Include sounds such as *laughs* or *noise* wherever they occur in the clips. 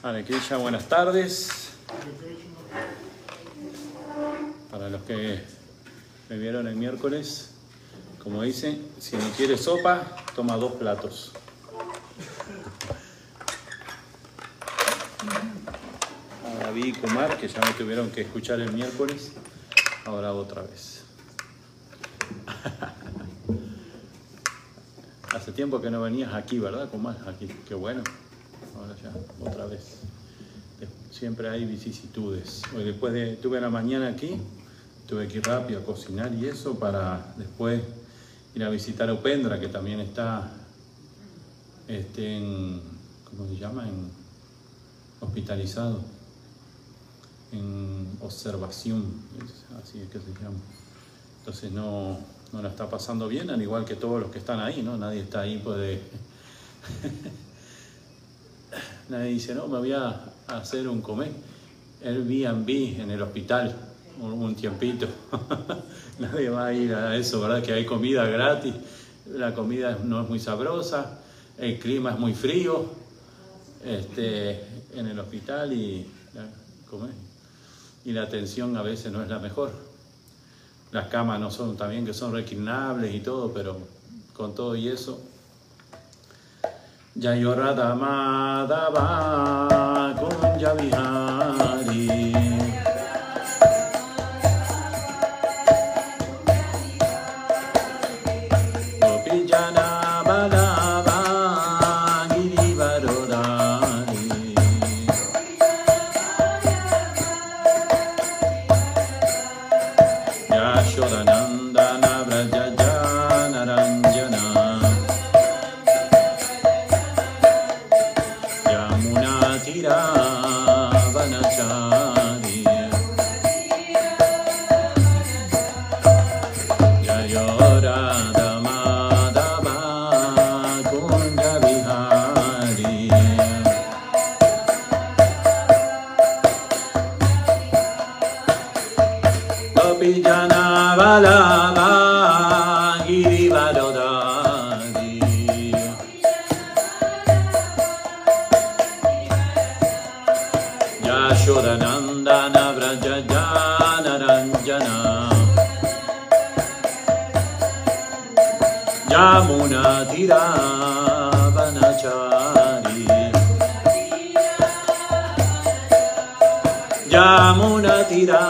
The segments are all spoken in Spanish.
Hare Krishna, buenas tardes. Para los que me vieron el miércoles, como dice, si no quiere sopa, toma dos platos. A David y Kumar, que ya me tuvieron que escuchar el miércoles, ahora otra vez. *laughs* Hace tiempo que no venías aquí, ¿verdad, Kumar? Aquí, qué bueno. Ya, otra vez. Siempre hay vicisitudes. Hoy después de, tuve la mañana aquí, tuve que ir rápido a cocinar y eso para después ir a visitar a Upendra, que también está este, en, ¿cómo se llama? En, hospitalizado, en observación, así es que se llama. Entonces no, no la está pasando bien, al igual que todos los que están ahí, ¿no? Nadie está ahí, puede... *laughs* Nadie dice, no, me voy a hacer un comer. Airbnb en el hospital un, un tiempito. *laughs* Nadie va a ir a eso, ¿verdad? Que hay comida gratis, la comida no es muy sabrosa, el clima es muy frío este, en el hospital y, comer. y la atención a veces no es la mejor. Las camas no son también que son reclinables y todo, pero con todo y eso जयुरदमाधवा कुञ्जविहा जानरञ्जन जामुनाधिरावन जामुनधिरा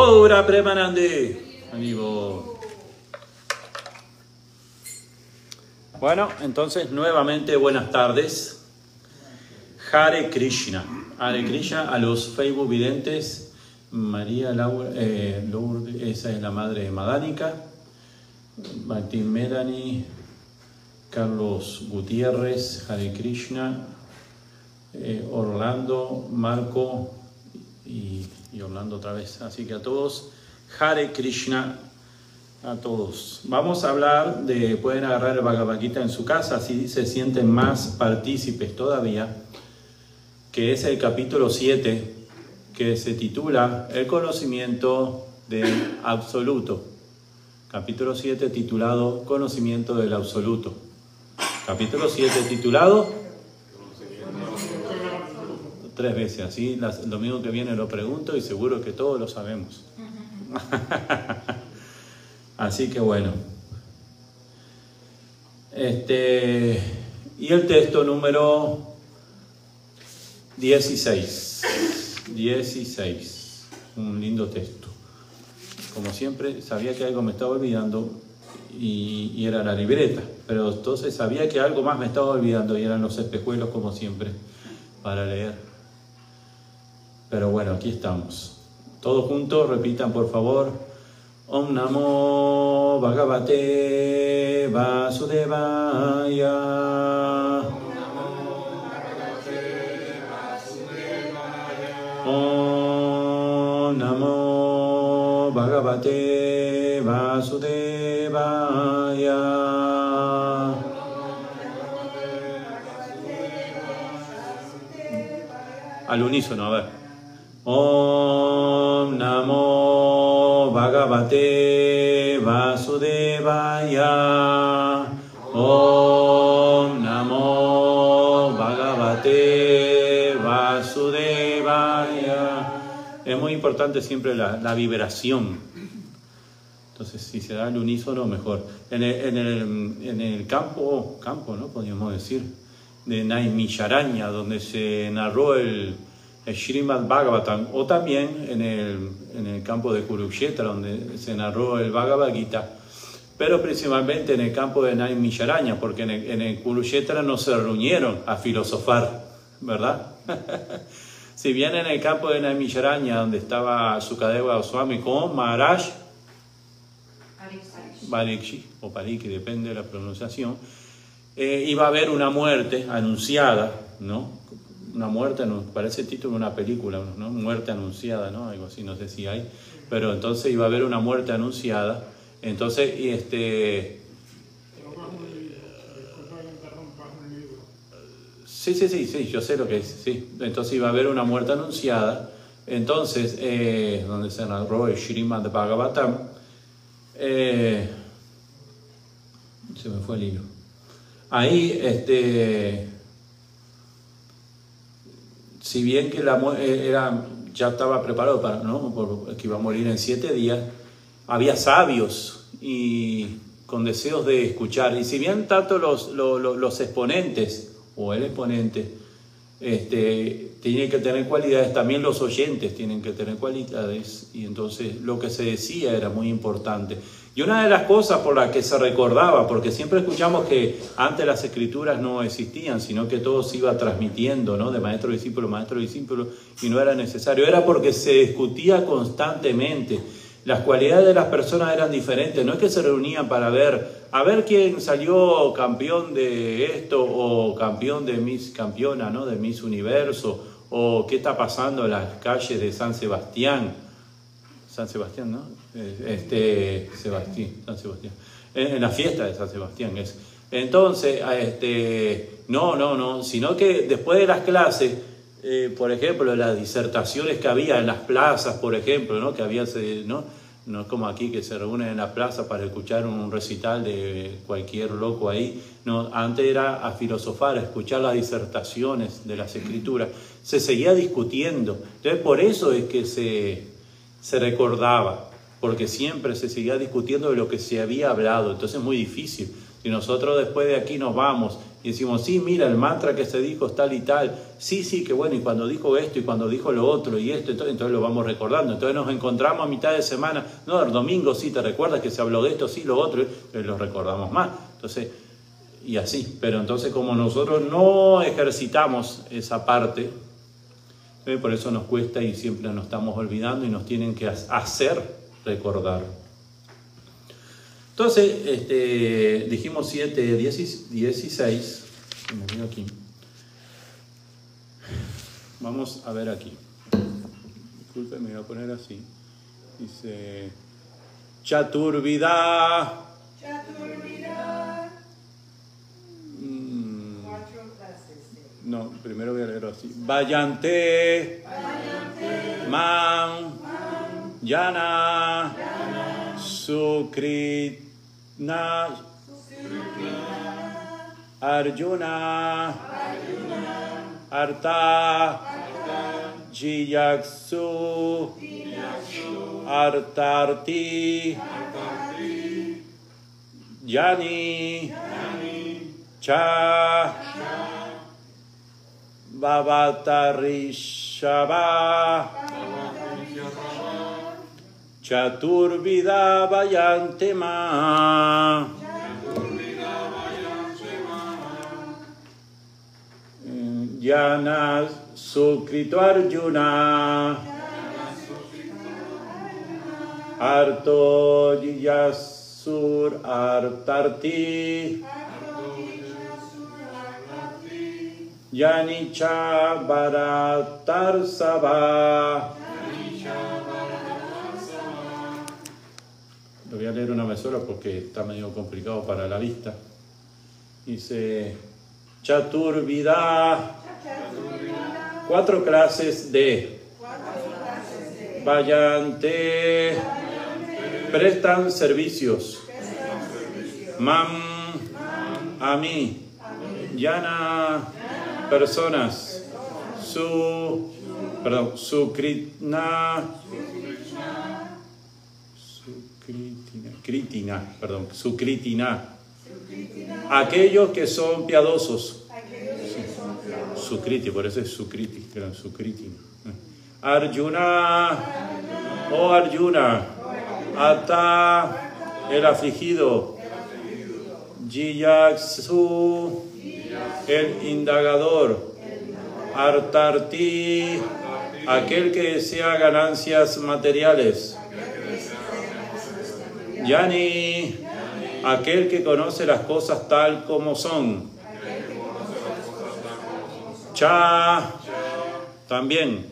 Gora Premanande. Amigo. Bueno, entonces nuevamente buenas tardes. Hare Krishna. Hare Krishna a los Facebook videntes. María Laura, eh, Lourdes, esa es la madre de Madánica. Martín Medani, Carlos Gutiérrez, Hare Krishna, eh, Orlando, Marco y, y, Orlando otra vez. Así que a todos, Hare Krishna, a todos. Vamos a hablar de, pueden agarrar el Bhagavad Gita en su casa, así se sienten más partícipes todavía, que es el capítulo 7, que se titula El conocimiento del absoluto. Capítulo 7 titulado Conocimiento del absoluto. Capítulo 7 titulado tres veces, así el domingo que viene lo pregunto y seguro que todos lo sabemos. *laughs* así que bueno. Este, y el texto número 16. 16. Un lindo texto. Como siempre, sabía que algo me estaba olvidando y, y, era la libreta, pero entonces sabía que algo más me estaba olvidando y eran los espejuelos como siempre para leer. Pero bueno, aquí estamos. Todos juntos, repitan por favor. Om Namo Bhagavate Vasudevaya. Om Namo Bhagavate Vasudevaya. Al unísono, a ver. Om Namo Bhagavate Vasudevaya. Om Namo Bhagavate Vasudevaya. Es muy importante siempre la, vibración. Entonces, si se da el unísono, mejor. En el campo, campo, ¿no? Podríamos decir, de Naimisharaña, donde se narró el, el Srimad Bhagavatam, o también en el, en el campo de Kurukshetra, donde se narró el Bhagavad Gita, pero principalmente en el campo de Naimisharaña, porque en el, en el Kurukshetra no se reunieron a filosofar, ¿verdad? *laughs* si bien en el campo de Naimisharaña, donde estaba Sukadeva Goswami con Maharaj, Parikshi, o Pariki, depende de la pronunciación, eh, iba a haber una muerte anunciada, ¿no? Una muerte, parece el título de una película, ¿no? Muerte anunciada, ¿no? Algo así, no sé si hay, pero entonces iba a haber una muerte anunciada, entonces, y este... Sí, sí, sí, sí, yo sé lo que es, sí. Entonces iba a haber una muerte anunciada, entonces, eh, donde se narró el Srimad Bhagavatam, eh, se me fue el hilo. Ahí, este, si bien que la, era, ya estaba preparado para, ¿no? que iba a morir en siete días, había sabios y con deseos de escuchar. Y si bien tanto los, los, exponentes o el exponente este, tienen que tener cualidades, también los oyentes tienen que tener cualidades. Y entonces lo que se decía era muy importante. Y una de las cosas por las que se recordaba, porque siempre escuchamos que antes las escrituras no existían, sino que todo se iba transmitiendo, ¿no? De maestro a discípulo, maestro discípulo, y no era necesario, era porque se discutía constantemente. Las cualidades de las personas eran diferentes, no es que se reunían para ver, a ver quién salió campeón de esto o campeón de Miss Campeona, ¿no? De Miss Universo, o qué está pasando en las calles de San Sebastián. San Sebastián, ¿no? Este, Sebastián, San Sebastián. En la fiesta de San Sebastián es. Entonces, este, no, no, no, sino que después de las clases, eh, por ejemplo, las disertaciones que había en las plazas, por ejemplo, ¿no? Que había, ¿no? No es como aquí que se reúnen en la plaza para escuchar un recital de cualquier loco ahí. No, antes era a filosofar, a escuchar las disertaciones de las escrituras. Se seguía discutiendo. Entonces, por eso es que se, se recordaba, porque siempre se seguía discutiendo de lo que se había hablado, entonces es muy difícil. Si nosotros después de aquí nos vamos y decimos, sí, mira, el mantra que se dijo es tal y tal, sí, sí, que bueno, y cuando dijo esto y cuando dijo lo otro y esto, entonces, entonces lo vamos recordando. Entonces nos encontramos a mitad de semana, no, el domingo sí, te recuerdas que se habló de esto, sí, lo otro, y lo recordamos más. Entonces, y así. Pero entonces como nosotros no ejercitamos esa parte, ¿eh? por eso nos cuesta y siempre nos estamos olvidando y nos tienen que hacer recordar. Entonces, este, dijimos 7, 16, aquí. Vamos a ver aquí. Disculpen, me voy a poner así. Dice, Chaturvida. Chaturvida. Mm. No, primero voy a leerlo así. Vayante. Vayante. Man. Yana. Yana. Sukrit. Na Arjuna Arta Jiyaksu Artarti Yani Cha Bhavatarishava Chaturvida Vayante Ma. Yana Sukrito Arjuna. Arto Yasur Artarti. Yanicha Bharatar Sabha. Lo voy a leer una vez sola porque está medio complicado para la vista. Dice Chaturvida. Cuatro clases de. Vayante. Prestan servicios. Mam. A mí. Yana. Personas. Su. Perdón. Sukritna Kritina, perdón, su. Aquellos que son piadosos. Su Kriti, por eso es su Kritina. Arjuna, oh Arjuna, Ata, el afligido. Jiyaksu, el indagador. Artarti, aquel que desea ganancias materiales. Yani, aquel que conoce las cosas tal como son. Cha, también.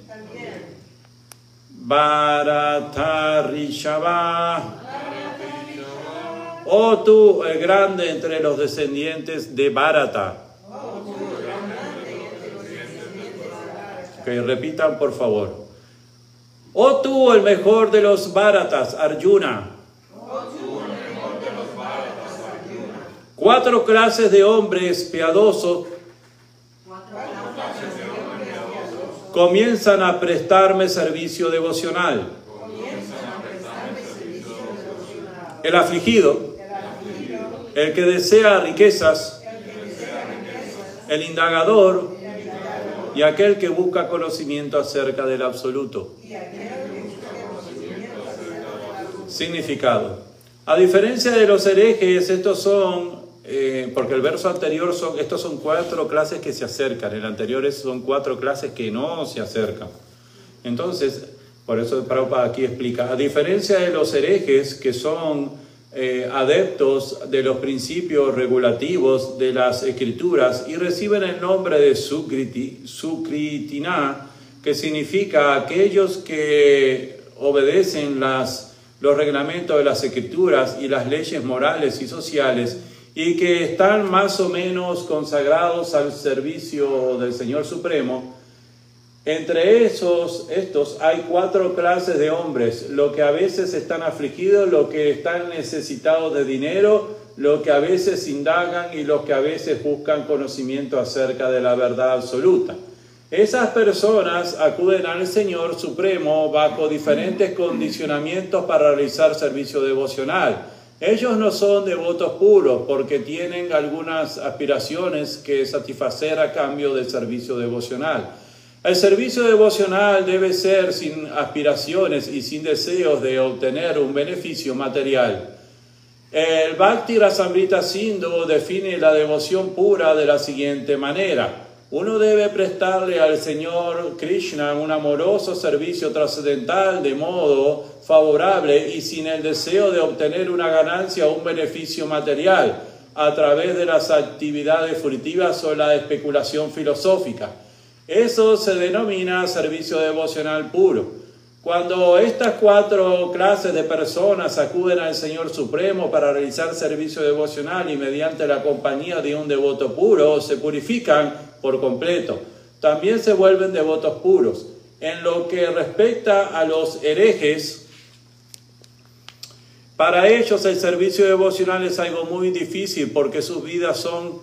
Bharatarishava. Oh tú, el grande entre los descendientes de Bharata. Que repitan por favor. Oh tú, el mejor de los Bharatas, Arjuna. Cuatro clases de hombres piadosos comienzan a prestarme servicio devocional. El afligido, el que desea riquezas, el indagador y aquel que busca conocimiento acerca del absoluto. Significado. A diferencia de los herejes, estos son eh, porque el verso anterior son, estos son cuatro clases que se acercan, el anterior son cuatro clases que no se acercan. Entonces, por eso Prabhupada aquí explica, a diferencia de los herejes que son eh, adeptos de los principios regulativos de las escrituras y reciben el nombre de Sukriti, Sukritina, que significa aquellos que obedecen las, los reglamentos de las escrituras y las leyes morales y sociales, y que están más o menos consagrados al servicio del Señor Supremo, entre esos, estos hay cuatro clases de hombres, lo que a veces están afligidos, lo que están necesitados de dinero, lo que a veces indagan y los que a veces buscan conocimiento acerca de la verdad absoluta. Esas personas acuden al Señor Supremo bajo diferentes condicionamientos para realizar servicio devocional Ellos no son devotos puros porque tienen algunas aspiraciones que satisfacer a cambio del servicio devocional. El servicio devocional debe ser sin aspiraciones y sin deseos de obtener un beneficio material. El Bhakti Rasamrita Sindhu define la devoción pura de la siguiente manera. Uno debe prestarle al Señor Krishna un amoroso servicio trascendental de modo favorable y sin el deseo de obtener una ganancia o un beneficio material a través de las actividades furtivas o la especulación filosófica. Eso se denomina servicio devocional puro. Cuando estas cuatro clases de personas acuden al Señor Supremo para realizar servicio devocional y mediante la compañía de un devoto puro, se purifican por completo. También se vuelven devotos puros. En lo que respecta a los herejes, para ellos el servicio devocional es algo muy difícil porque sus vidas son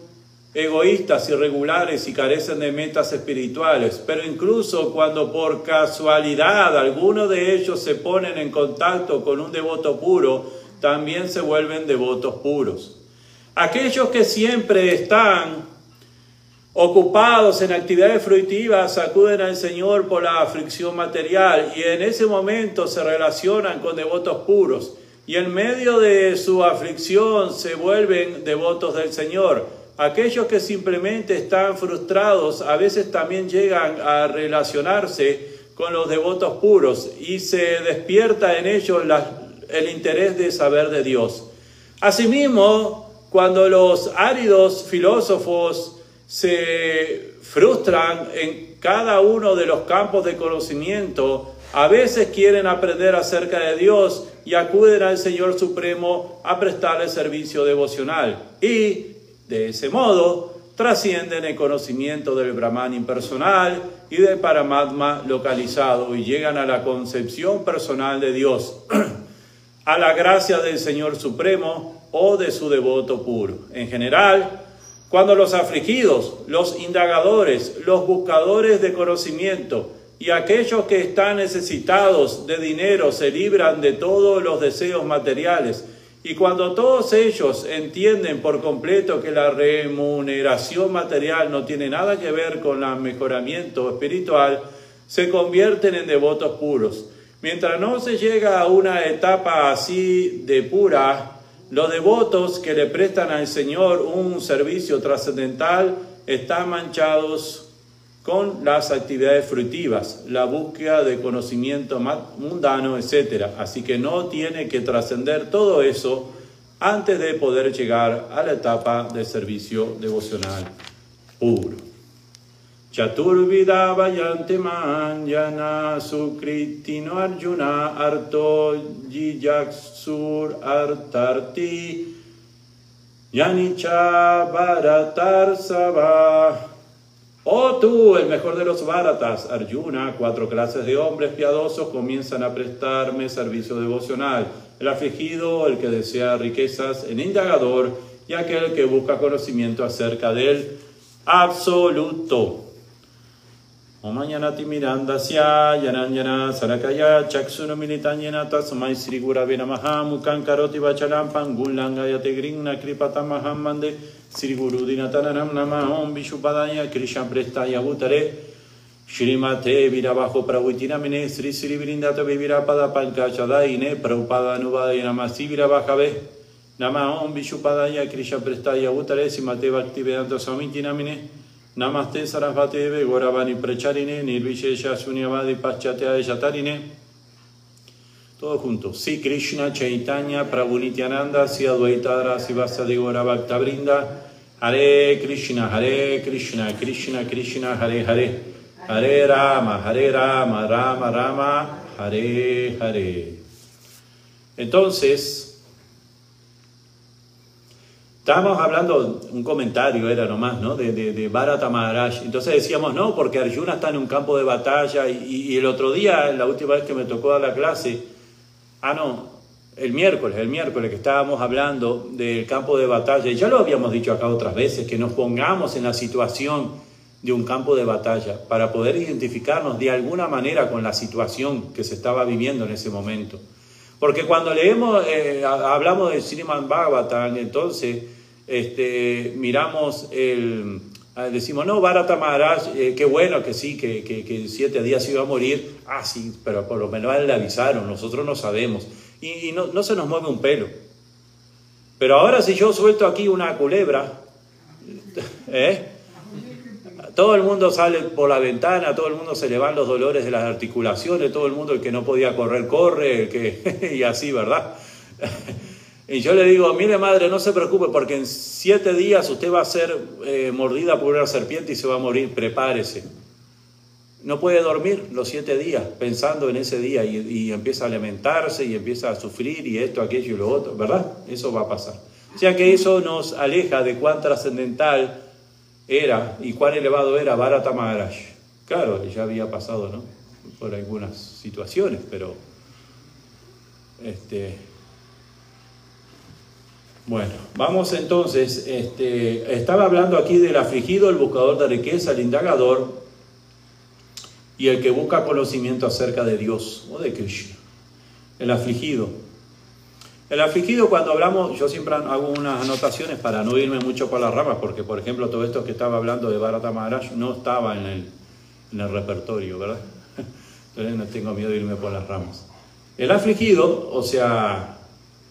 egoístas, irregulares y carecen de metas espirituales, pero incluso cuando por casualidad algunos de ellos se ponen en contacto con un devoto puro, también se vuelven devotos puros. Aquellos que siempre están ocupados en actividades fruitivas acuden al Señor por la aflicción material y en ese momento se relacionan con devotos puros y en medio de su aflicción se vuelven devotos del Señor. Aquellos que simplemente están frustrados a veces también llegan a relacionarse con los devotos puros y se despierta en ellos el interés de saber de Dios. Asimismo, cuando los áridos filósofos se frustran en cada uno de los campos de conocimiento, a veces quieren aprender acerca de Dios y acuden al Señor Supremo a prestarle servicio devocional. Y de ese modo, trascienden el conocimiento del Brahman impersonal y del Paramatma localizado y llegan a la concepción personal de Dios, *clears throat* a la gracia del Señor Supremo o de su devoto puro. En general, cuando los afligidos, los indagadores, los buscadores de conocimiento y aquellos que están necesitados de dinero se libran de todos los deseos materiales, y cuando todos ellos entienden por completo que la remuneración material no tiene nada que ver con el mejoramiento espiritual, se convierten en devotos puros. Mientras no se llega a una etapa así de pura, los devotos que le prestan al Señor un servicio trascendental están manchados con las actividades fruitivas, la búsqueda de conocimiento mundano, etc. Así que no tiene que trascender todo eso antes de poder llegar a la etapa de servicio devocional puro. Chaturvida vayante manjana sukritino arjuna arto jijaksur artarti yanicha bharatar sabah Oh tú, el mejor de los Bharatas, Arjuna, cuatro clases de hombres piadosos comienzan a prestarme servicio devocional. El afligido, el que desea riquezas, el indagador y aquel que busca conocimiento acerca del absoluto. Omayanati Mirandasya Yananyana Sarakaya Chaksuno Militanyana Tasmai Sri Gurave Namaha Mukan Karoti Vachalam Pangulangayate Grigna Kripatamaham Mande Sri Guru Dinatananam Nama Om Krishna Prestaya Bhutare Shrimate Virabajo Pravitinamine Sri Sri Virindata Vivirapada Pankachadaine Prabhupada Nuvadaya Namasi Virabhave Nama Om Vishupadaya Krishna Prestaya Bhutare Simate Bhaktivedanta Samitinamine Namaste Sarasvate Goravani Precharine Nirvishesha Sunyavadi Paschatea Yatarine Todo junto. Si Krishna Chaitanya Prabhu Si Advaitara Si Vasadi Bhakta Brinda Hare Krishna, Hare Krishna, Krishna Krishna, Hare Hare, Hare Rama, Hare Rama, Rama Rama, Hare Hare. Entonces, estábamos hablando, un comentario era nomás, ¿no? De, de, de Bharata Maharaj. Entonces decíamos, no, porque Arjuna está en un campo de batalla y, y el otro día, la última vez que me tocó dar la clase, ah, no, el miércoles, el miércoles que estábamos hablando del campo de batalla, y ya lo habíamos dicho acá otras veces, que nos pongamos en la situación de un campo de batalla para poder identificarnos de alguna manera con la situación que se estaba viviendo en ese momento. Porque cuando leemos, eh, hablamos de Sriman Bhagavatam, entonces este, miramos ah, decimos, no, Bharata Maharaj, eh, qué bueno que sí, que, que, siete días iba a morir. Ah, sí, pero por lo menos le avisaron, nosotros no sabemos. Y, no, no, se nos mueve un pelo. Pero ahora si yo suelto aquí una culebra, *laughs* ¿eh? Todo el mundo sale por la ventana, todo el mundo se le van los dolores de las articulaciones, todo el mundo el que no podía correr, corre, el que... *laughs* y así, ¿verdad? *laughs* Y yo le digo, mire madre, no se preocupe porque en siete días usted va a ser eh, mordida por una serpiente y se va a morir, prepárese. No puede dormir los siete días pensando en ese día y, y, empieza a lamentarse y empieza a sufrir y esto, aquello y lo otro, ¿verdad? Eso va a pasar. O sea que eso nos aleja de cuán trascendental era y cuán elevado era Bharata Maharaj. Claro, ya había pasado, ¿no? Por algunas situaciones, pero este, bueno, vamos entonces, este, estaba hablando aquí del afligido, el buscador de riqueza, el indagador y el que busca conocimiento acerca de Dios o de Krishna. El afligido. El afligido cuando hablamos, yo siempre hago unas anotaciones para no irme mucho por las ramas, porque por ejemplo todo esto que estaba hablando de Bharata Maharaj no estaba en el, en el repertorio, ¿verdad? *laughs* Entonces no tengo miedo de irme por las ramas. El afligido, o sea,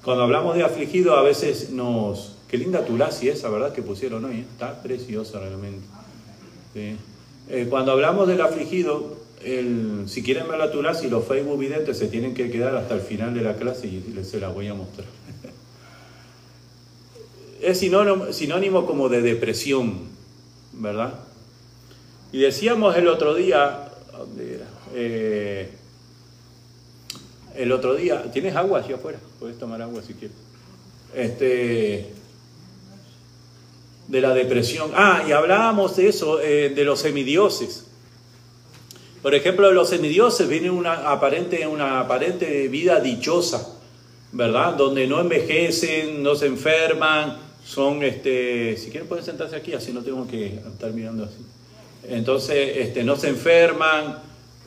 cuando hablamos de afligido a veces nos... Qué linda tulasi esa, ¿verdad? Que pusieron hoy, ¿eh? está preciosa realmente. Eh, cuando hablamos del afligido, si quieren ver la Tulasi, los Facebook videntes se tienen que quedar hasta el final de la clase y les se la voy a mostrar. *laughs* es sinónimo, como de depresión, ¿verdad? Y decíamos el otro día. Eh, el otro día, ¿tienes agua allá afuera? Puedes tomar agua si quieres. Este, de la depresión. Ah, y hablábamos de eso, eh, de los semidioses. Por ejemplo, los semidioses vienen una aparente, una aparente vida dichosa, ¿verdad? Donde no envejecen, no se enferman, son, este, si quieren pueden sentarse aquí, así no tengo que estar mirando así. Entonces, este, no se enferman,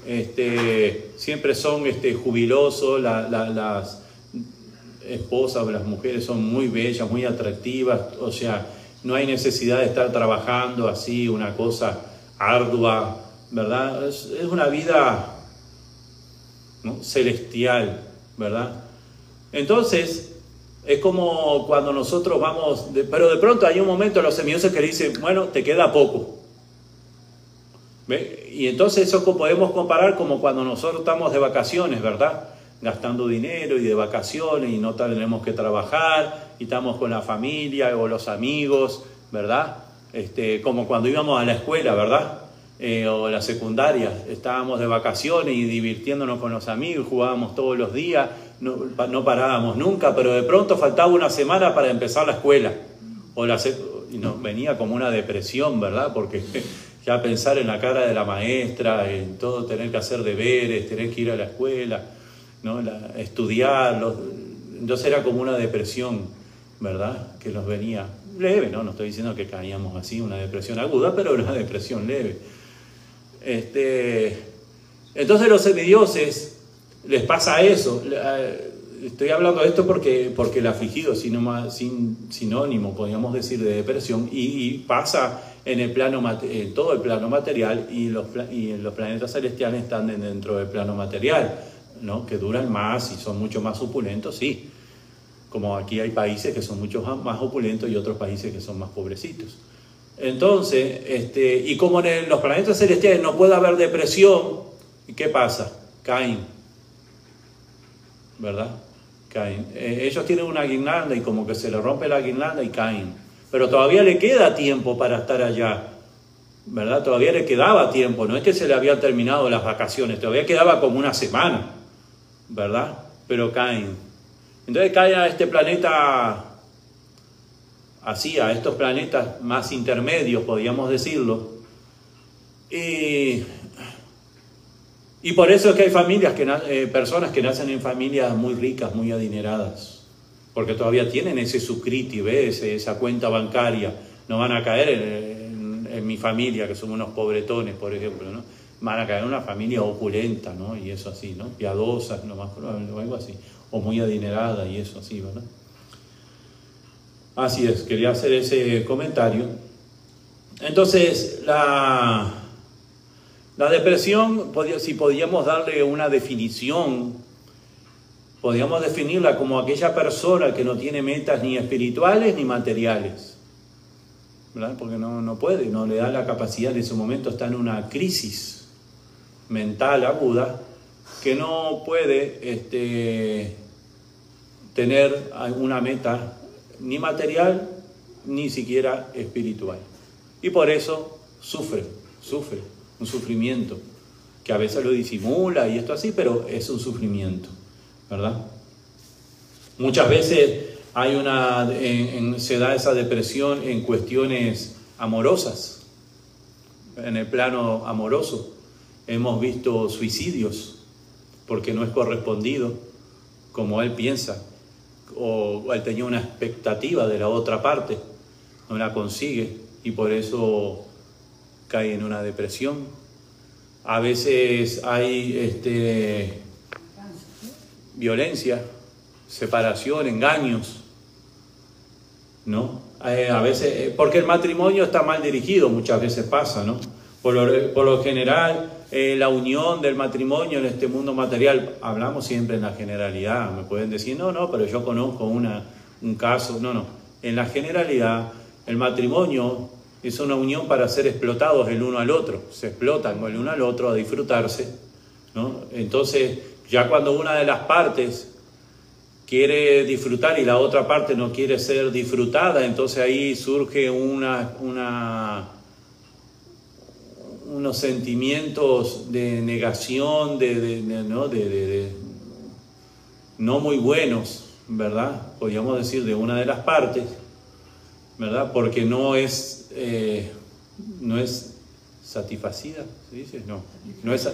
este, siempre son este, jubilosos, las esposas o las mujeres son muy bellas, muy atractivas, o sea, no hay necesidad de estar trabajando así, una cosa ardua, ¿verdad? Es, una vida celestial, ¿verdad? Entonces, es como cuando nosotros vamos, pero de pronto hay un momento en los semidioses que dicen, bueno, te queda poco. ¿Ve? Y entonces eso podemos comparar como cuando nosotros estamos de vacaciones, ¿verdad? Gastando dinero y de vacaciones y no tenemos que trabajar y estamos con la familia o los amigos, ¿verdad? Este, como cuando íbamos a la escuela, ¿verdad? Eh, o la secundaria, estábamos de vacaciones y divirtiéndonos con los amigos, jugábamos todos los días, no, parábamos nunca, pero de pronto faltaba una semana para empezar la escuela. O la, y nos venía como una depresión, ¿verdad? Porque ya pensar en la cara de la maestra, en todo tener que hacer deberes, tener que ir a la escuela, ¿no? estudiar, entonces era como una depresión, ¿verdad? Que nos venía leve, ¿no? No estoy diciendo que caíamos así, una depresión aguda, pero una depresión leve. Este, entonces los semidioses les pasa eso. Estoy hablando de esto porque, porque el afligido es sin, sinónimo, podríamos decir, de depresión y, pasa en, el plano, todo el plano material y los, y los planetas celestiales están dentro del plano material, ¿no? que duran más y son mucho más opulentos, sí. Como aquí hay países que son mucho más opulentos y otros países que son más pobrecitos. Entonces, este, y como en los planetas celestiales no puede haber depresión, ¿qué pasa? Caen. ¿Verdad? Caen. Eh, ellos tienen una guirnalda y como que se le rompe la guirnalda y caen. Pero todavía le queda tiempo para estar allá. ¿Verdad? Todavía le quedaba tiempo. No es que se le habían terminado las vacaciones, todavía quedaba como una semana. ¿Verdad? Pero caen. Entonces caen a este planeta así a estos planetas más intermedios, podríamos decirlo. Y, por eso es que hay familias, que, eh, personas que nacen en familias muy ricas, muy adineradas, porque todavía tienen ese sucriti, ¿ves? esa cuenta bancaria. No van a caer en, mi familia, que somos unos pobretones, por ejemplo, ¿no? Van a caer en una familia opulenta, ¿no? Y eso así, ¿no? Piadosas, no más o algo así. o muy adinerada y eso así, ¿verdad? Así es, quería hacer ese comentario. Entonces, la, la depresión, si podíamos darle una definición, podríamos definirla como aquella persona que no tiene metas ni espirituales ni materiales. Porque no, no puede, no le da la capacidad, en ese momento está en una crisis mental aguda que no puede este, tener una meta ni material ni siquiera espiritual. Y por eso sufre, sufre, un sufrimiento que a veces lo disimula y esto así, pero es un sufrimiento, ¿verdad? Muchas veces hay una, se da esa depresión en cuestiones amorosas, en el plano amoroso. Hemos visto suicidios porque no es correspondido como él piensa o él tenía una expectativa de la otra parte, no la consigue y por eso cae en una depresión. A veces hay este, violencia, separación, engaños, ¿no? Eh, a veces, eh, porque el matrimonio está mal dirigido, muchas veces pasa, ¿no? Por lo, general, eh, la unión del matrimonio en este mundo material, hablamos siempre en la generalidad, me pueden decir, no, no, pero yo conozco una, un caso, no, no, en la generalidad, el matrimonio es una unión para ser explotados el uno al otro, se explotan el uno al otro a disfrutarse, ¿no? Entonces, ya cuando una de las partes quiere disfrutar y la otra parte no quiere ser disfrutada, entonces ahí surge una, una, unos sentimientos de negación, de, ¿no? De, no muy buenos, ¿verdad? Podríamos decir de una de las partes, ¿verdad? Porque no es, eh, no es satisfacida, ¿se dice? No, no es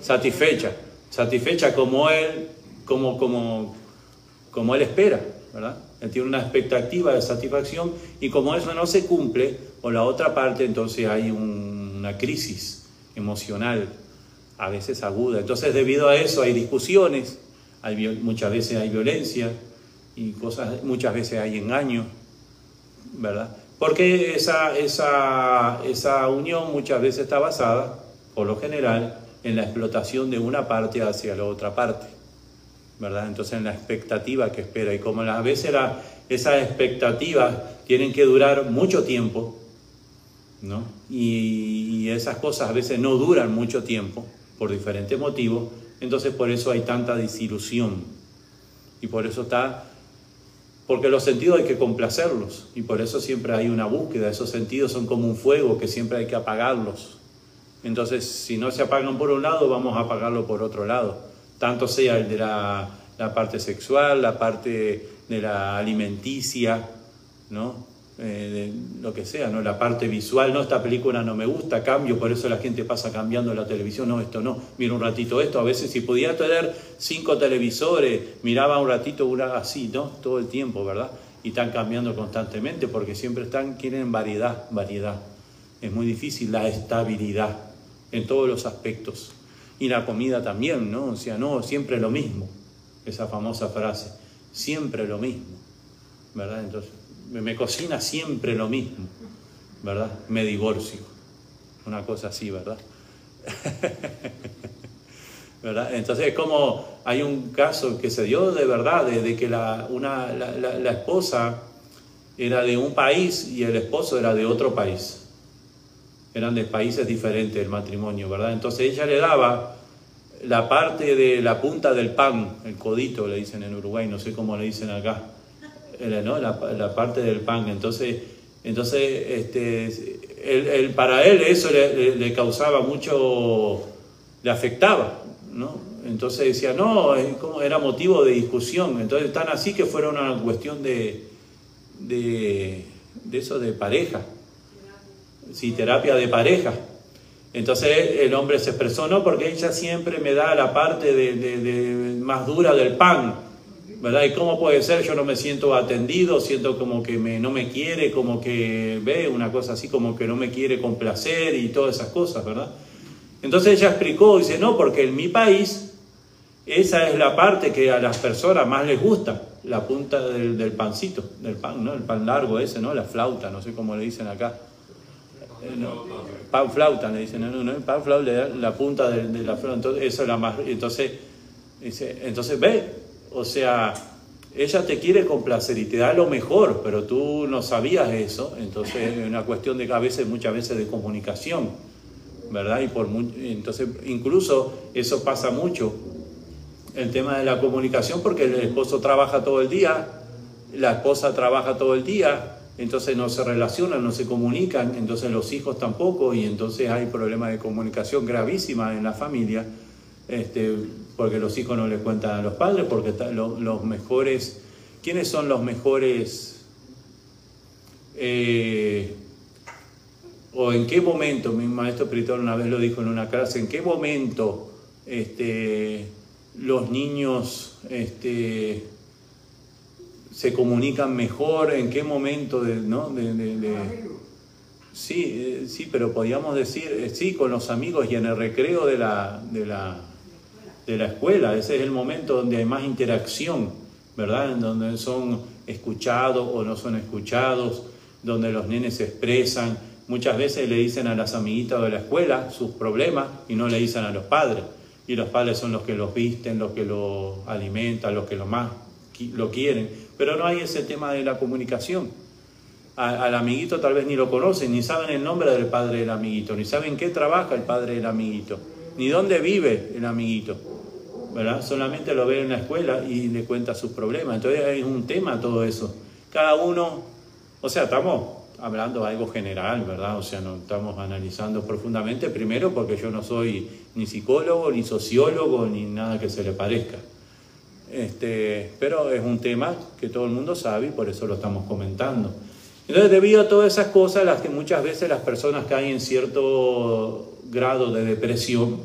satisfecha, satisfecha como él, como, como, como él espera, ¿verdad? Él tiene una expectativa de satisfacción y como eso no se cumple, o la otra parte, entonces hay una crisis emocional, a veces aguda. Entonces, debido a eso hay discusiones, muchas veces hay violencia y cosas, muchas veces hay engaño, ¿verdad? Porque esa, esa, esa unión muchas veces está basada, por lo general, en la explotación de una parte hacia la otra parte. ¿verdad? Entonces en la expectativa que espera. Y como a veces esas expectativas tienen que durar mucho tiempo, ¿no? Y, esas cosas a veces no duran mucho tiempo por diferentes motivos, entonces por eso hay tanta desilusión. Y por eso está, porque los sentidos hay que complacerlos, y por eso siempre hay una búsqueda, esos sentidos son como un fuego que siempre hay que apagarlos. Entonces, si no se apagan por un lado, vamos a apagarlo por otro lado tanto sea el de la, parte sexual, la parte de la alimenticia, ¿no? Eh, lo que sea, ¿no? La parte visual, no, esta película no me gusta, cambio, por eso la gente pasa cambiando la televisión, no, esto no, mira un ratito esto, a veces si podía tener cinco televisores, miraba un ratito una así, ¿no? Todo el tiempo, ¿verdad? Y están cambiando constantemente porque siempre están, quieren variedad, variedad. Es muy difícil la estabilidad en todos los aspectos. Y la comida también, ¿no? O sea, no, siempre lo mismo, esa famosa frase, siempre lo mismo, ¿verdad? Entonces, me cocina siempre lo mismo, ¿verdad? Me divorcio, una cosa así, ¿verdad? *laughs* ¿verdad? Entonces es como hay un caso que se dio de verdad, de, que la, una, la, la, esposa era de un país y el esposo era de otro país eran de países diferentes el matrimonio, ¿verdad? Entonces ella le daba la parte de la punta del pan, el codito le dicen en Uruguay, no sé cómo le dicen acá, ¿no? la, parte del pan. Entonces, entonces este, para él eso le, causaba mucho, le afectaba, ¿no? Entonces decía, no, era motivo de discusión. Entonces tan así que fuera una cuestión de, de, de eso de pareja sí, terapia de pareja. Entonces el hombre se expresó, no, porque ella siempre me da la parte de, más dura del pan, ¿verdad? ¿Y cómo puede ser? Yo no me siento atendido, siento como que me, no me quiere, como que ve una cosa así, como que no me quiere complacer y todas esas cosas, ¿verdad? Entonces ella explicó, dice, no, porque en mi país esa es la parte que a las personas más les gusta, la punta del, pancito, del pan, ¿no? El pan largo ese, ¿no? La flauta, no sé cómo le dicen acá. Pan flauta le dicen, no, no, pan flauta, la punta de, la flauta, entonces eso es la más, entonces, entonces ve, o sea, ella te quiere complacer y te da lo mejor, pero tú no sabías eso, entonces es una cuestión de a veces, muchas veces de comunicación, ¿verdad? Y por entonces incluso eso pasa mucho, el tema de la comunicación, porque el esposo trabaja todo el día, la esposa trabaja todo el día, entonces no se relacionan, no se comunican, entonces los hijos tampoco, y entonces hay problemas de comunicación gravísima en la familia. Este, porque los hijos no le cuentan a los padres, porque los, mejores, ¿quiénes son los mejores? Eh, o en qué momento, mi maestro espiritual una vez lo dijo en una clase, en qué momento este, los niños este, se comunican mejor, en qué momento de, ¿no? sí, eh, sí, pero podríamos decir, eh, sí, con los amigos y en el recreo de la, de la de la escuela. Ese es el momento donde hay más interacción, ¿verdad? En donde son escuchados o no son escuchados, donde los nenes se expresan. Muchas veces le dicen a las amiguitas de la escuela sus problemas y no le dicen a los padres. Y los padres son los que los visten, los que los alimentan, los que lo más lo quieren. Pero no hay ese tema de la comunicación. al amiguito tal vez ni lo conocen, ni saben el nombre del padre del amiguito, ni saben qué trabaja el padre del amiguito, ni dónde vive el amiguito. ¿verdad? Solamente lo ve en la escuela y le cuenta sus problemas. Entonces es un tema todo eso. Cada uno, o sea, estamos hablando algo general, ¿verdad? O sea, no estamos analizando profundamente, primero porque yo no soy ni psicólogo, ni sociólogo, ni nada que se le parezca. Este, pero es un tema que todo el mundo sabe y por eso lo estamos comentando. Entonces, debido a todas esas cosas, las que muchas veces las personas caen en cierto grado de depresión,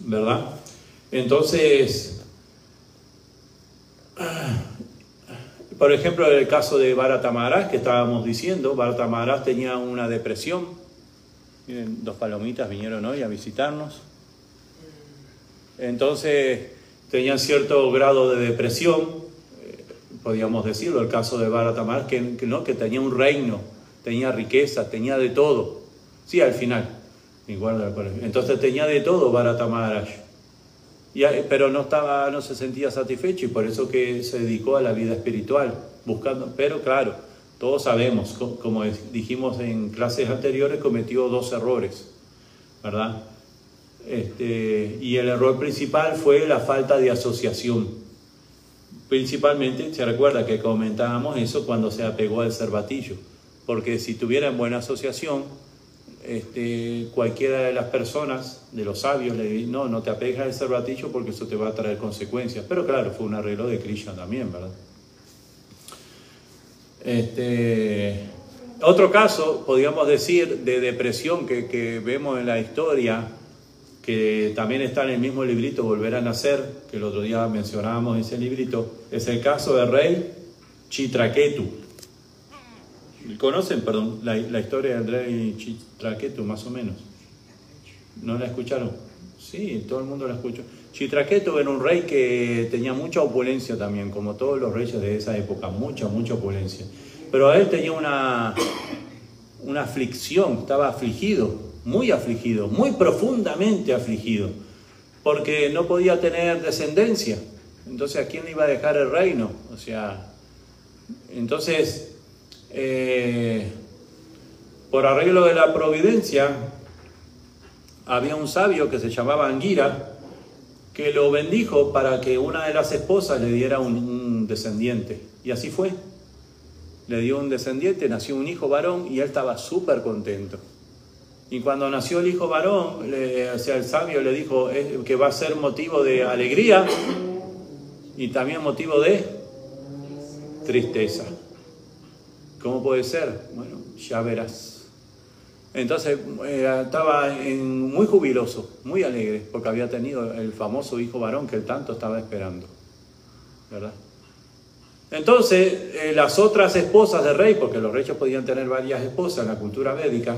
¿verdad? Entonces, por ejemplo, en el caso de Bharata que estábamos diciendo, Bharata tenía una depresión. Miren, dos palomitas vinieron hoy a visitarnos. Entonces, tenían cierto grado de depresión, eh, podríamos decirlo, el caso de Bharata que, ¿no? que tenía un reino, tenía riqueza, tenía de todo. Sí, al final. Entonces tenía de todo Bharata pero no, estaba, no se sentía satisfecho y por eso que se dedicó a la vida espiritual, buscando, pero claro, todos sabemos, como dijimos en clases anteriores, cometió dos errores, ¿verdad? Este, y el error principal fue la falta de asociación. Principalmente, se recuerda que comentábamos eso cuando se apegó al cervatillo, porque si tuviera buena asociación, este, cualquiera de las personas, de los sabios, le dice, no, no te apegas a ese ratillo porque eso te va a traer consecuencias. Pero claro, fue un arreglo de Krishna también, ¿verdad? Este, otro caso, podríamos decir, de depresión que, vemos en la historia, que también está en el mismo librito, Volver a Nacer, que el otro día mencionábamos ese librito, es el caso del rey Chitraketu. ¿Conocen, perdón, la, historia del rey Chitraketu, más o menos? ¿No la escucharon? Sí, todo el mundo la escuchó. Chitraketu era un rey que tenía mucha opulencia también, como todos los reyes de esa época, mucha, mucha opulencia. Pero él tenía una, una aflicción, estaba afligido, muy afligido, muy profundamente afligido, porque no podía tener descendencia. Entonces, ¿a quién le iba a dejar el reino? O sea, entonces eh, por arreglo de la providencia, había un sabio que se llamaba Anguira, que lo bendijo para que una de las esposas le diera un, descendiente. Y así fue. Le dio un descendiente, nació un hijo varón y él estaba súper contento. Y cuando nació el hijo varón, sea, el sabio le dijo que va a ser motivo de alegría y también motivo de tristeza. ¿Cómo puede ser? Bueno, ya verás. Entonces estaba muy jubiloso, muy alegre, porque había tenido el famoso hijo varón que él tanto estaba esperando. ¿Verdad? Entonces, eh, las otras esposas del rey, porque los reyes podían tener varias esposas en la cultura védica,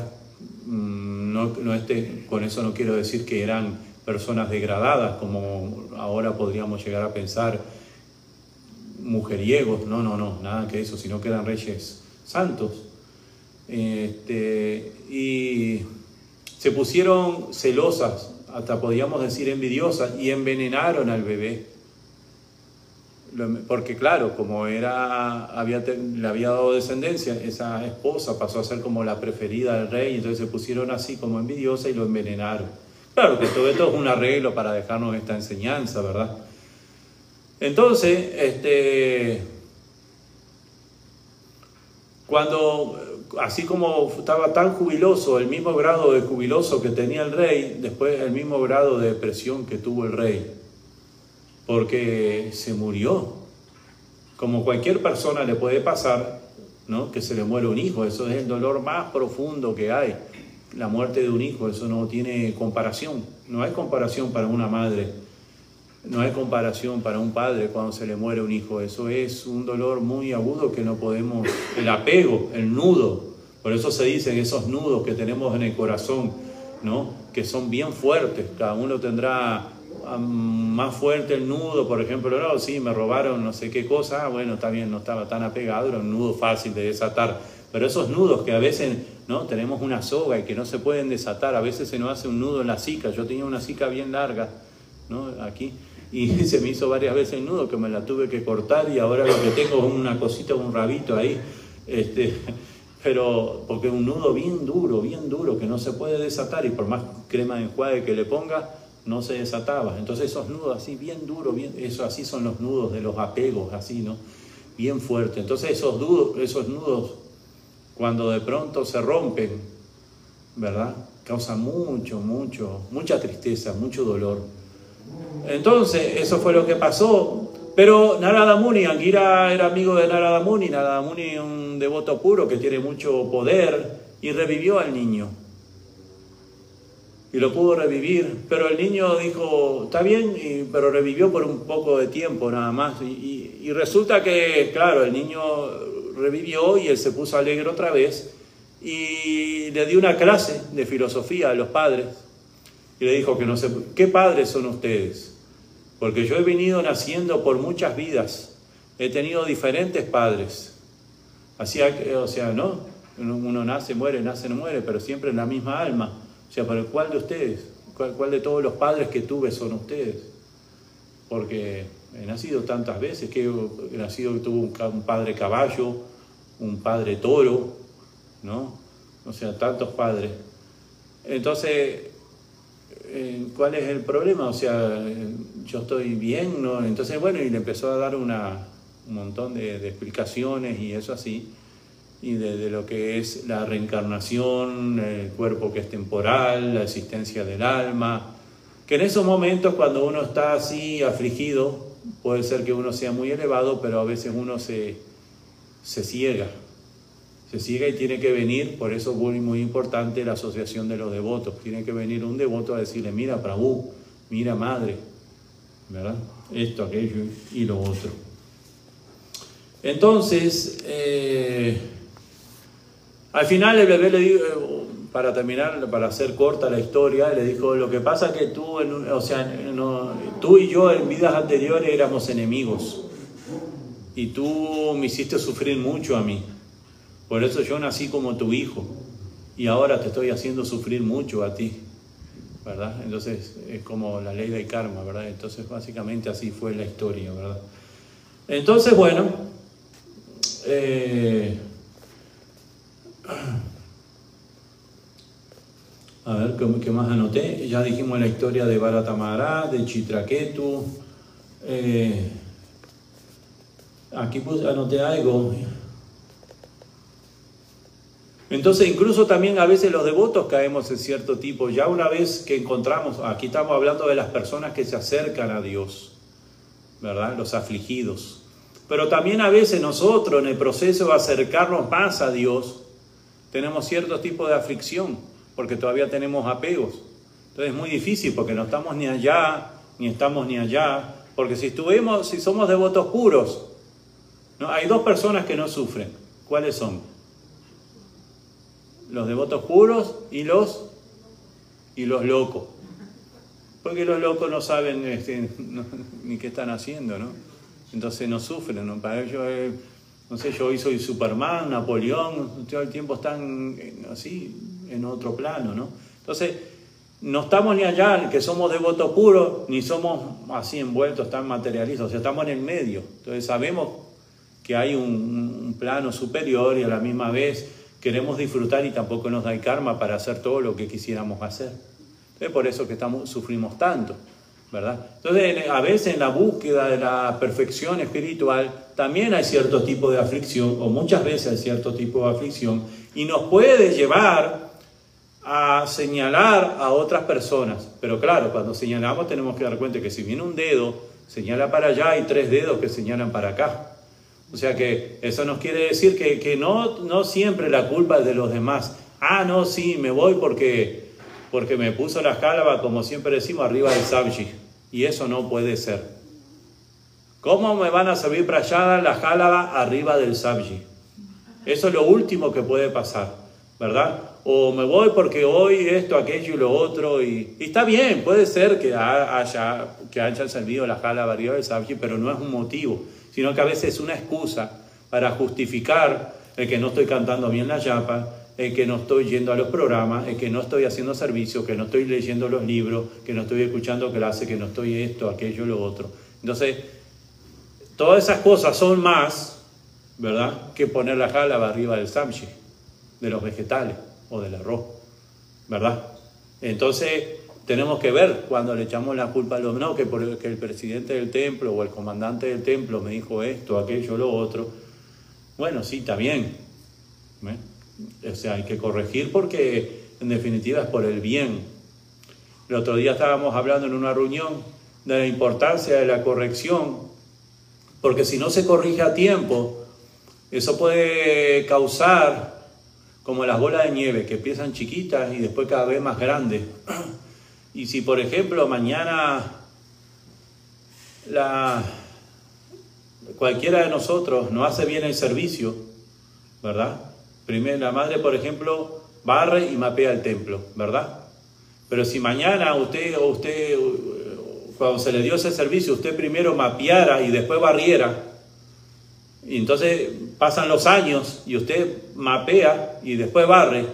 mm, no, no este, con eso no quiero decir que eran personas degradadas, como ahora podríamos llegar a pensar, mujeriegos, no, no, no, nada que eso, sino que eran reyes santos. Este, y se pusieron celosas, hasta podríamos decir envidiosas, y envenenaron al bebé. Porque claro, como era, había, le había dado descendencia, esa esposa pasó a ser como la preferida del rey, entonces se pusieron así como envidiosa y lo envenenaron. Claro que todo esto es un arreglo para dejarnos esta enseñanza, ¿verdad? Entonces, este, cuando así como estaba tan jubiloso, el mismo grado de jubiloso que tenía el rey, después el mismo grado de depresión que tuvo el rey, porque se murió. Como cualquier persona le puede pasar, ¿no? Que se le muere un hijo, eso es el dolor más profundo que hay. La muerte de un hijo, eso no tiene comparación, no hay comparación para una madre no hay comparación para un padre cuando se le muere un hijo. Eso es un dolor muy agudo que no podemos, el apego, el nudo. Por eso se dicen esos nudos que tenemos en el corazón, ¿no? Que son bien fuertes. Cada uno tendrá más fuerte el nudo, por ejemplo, no, sí, me robaron no sé qué cosa, ah, bueno, bien, no estaba tan apegado, era un nudo fácil de desatar. Pero esos nudos que a veces ¿no? tenemos una soga y que no se pueden desatar, a veces se nos hace un nudo en la cica. Yo tenía una cica bien larga, ¿no? Aquí y *laughs* se me hizo varias veces el nudo que me la tuve que cortar y ahora lo que tengo es una cosita, un rabito ahí, este, *laughs* pero porque es un nudo bien duro, bien duro, que no se puede desatar y por más crema de enjuague que le ponga, no se desataba. Entonces esos nudos así bien duros, bien, eso así son los nudos de los apegos, así, ¿no? Bien fuerte. Entonces esos, nudos, esos nudos, cuando de pronto se rompen, ¿verdad? Causan mucho, mucho, mucha tristeza, mucho dolor. Entonces, eso fue lo que pasó. Pero Narada Muni, Angira era amigo de Narada Muni, Narada Muni un devoto puro que tiene mucho poder y revivió al niño. Y lo pudo revivir, pero el niño dijo, está bien, pero revivió por un poco de tiempo nada más. Y, y resulta que, claro, el niño revivió y él se puso alegre otra vez y le dio una clase de filosofía a los padres y le dijo que no sé, ¿qué padres son ustedes? Porque yo he venido naciendo por muchas vidas, he tenido diferentes padres. Así, o sea, ¿no? Uno nace, muere, nace, no muere, pero siempre en la misma alma. O sea, ¿pero cuál de ustedes? ¿Cuál, de todos los padres que tuve son ustedes? Porque he nacido tantas veces, que he nacido, tuve un padre caballo, un padre toro, ¿no? O sea, tantos padres. Entonces, eh, ¿cuál es el problema? O sea, yo estoy bien, ¿no? Entonces, bueno, y le empezó a dar una, un montón de, explicaciones y eso así, y de, lo que es la reencarnación, el cuerpo que es temporal, la existencia del alma, que en esos momentos cuando uno está así afligido, puede ser que uno sea muy elevado, pero a veces uno se, se ciega, se sigue y tiene que venir, por eso es muy, muy importante la asociación de los devotos. Tiene que venir un devoto a decirle, mira Prabhu, mira madre, ¿verdad? Esto, aquello y lo otro. Entonces, eh, al final el bebé le dijo, para terminar, para hacer corta la historia, le dijo, lo que pasa que tú, o sea, tú y yo en vidas anteriores éramos enemigos y tú me hiciste sufrir mucho a mí. Por eso yo nací como tu hijo y ahora te estoy haciendo sufrir mucho a ti, ¿verdad? Entonces es como la ley del karma, ¿verdad? Entonces básicamente así fue la historia, ¿verdad? Entonces, bueno, eh, a ver ¿qué, más anoté. Ya dijimos la historia de Bharatamara, de Chitraketu. Eh, aquí anoté algo. Entonces incluso también a veces los devotos caemos en cierto tipo, ya una vez que encontramos, aquí estamos hablando de las personas que se acercan a Dios, ¿verdad? Los afligidos. Pero también a veces nosotros en el proceso de acercarnos más a Dios, tenemos cierto tipo de aflicción, porque todavía tenemos apegos. Entonces es muy difícil porque no estamos ni allá, ni estamos ni allá, porque si estuvimos, si somos devotos puros, ¿no? hay dos personas que no sufren. ¿Cuáles son? los devotos puros y los, y los locos. Porque los locos no saben este, *laughs* ni qué están haciendo, ¿no? Entonces no sufren, ¿no? Para ellos, eh, no sé, yo hoy soy Superman, Napoleón, todo el tiempo están así, en otro plano, ¿no? Entonces, no estamos ni allá, que somos devotos puros, ni somos así envueltos, tan materialistas, o sea, estamos en el medio. Entonces sabemos que hay un, plano superior y a la misma vez queremos disfrutar y tampoco nos da el karma para hacer todo lo que quisiéramos hacer. Es por eso que estamos, sufrimos tanto, ¿verdad? Entonces, a veces en la búsqueda de la perfección espiritual también hay cierto tipo de aflicción, o muchas veces hay cierto tipo de aflicción, y nos puede llevar a señalar a otras personas. Pero claro, cuando señalamos tenemos que dar cuenta que si viene un dedo, señala para allá y tres dedos que señalan para acá. O sea que eso nos quiere decir que, no, no siempre la culpa es de los demás. Ah, no, sí, me voy porque, porque me puso la jálaba, como siempre decimos, arriba del sabji. Y eso no puede ser. ¿Cómo me van a servir para allá la jálaba arriba del sabji? Eso es lo último que puede pasar, ¿verdad? o me voy porque hoy esto, aquello y lo otro, y, está bien, puede ser que haya, que hayan servido la jala variable del sabji, pero no es un motivo, sino que a veces es una excusa para justificar el que no estoy cantando bien la yapa, el que no estoy yendo a los programas, el que no estoy haciendo servicio, que no estoy leyendo los libros, que no estoy escuchando clase, que no estoy esto, aquello, lo otro. Entonces, todas esas cosas son más, ¿verdad?, que poner la jala arriba del samshi, de los vegetales o del arroz, ¿verdad? Entonces tenemos que ver cuando le echamos la culpa a los no, que porque el presidente del templo o el comandante del templo me dijo esto, aquello, lo otro. Bueno, sí, está bien. ¿eh? O sea, hay que corregir porque en definitiva es por el bien. El otro día estábamos hablando en una reunión de la importancia de la corrección, porque si no se corrige a tiempo, eso puede causar como las bolas de nieve que empiezan chiquitas y después cada vez más grandes. Y si, por ejemplo, mañana la, cualquiera de nosotros no hace bien el servicio, ¿verdad? Primero, la madre, por ejemplo, barre y mapea el templo, ¿verdad? Pero si mañana usted o usted, cuando se le dio ese servicio, usted primero mapeara y después barriera, y entonces pasan los años y usted mapea y después barre.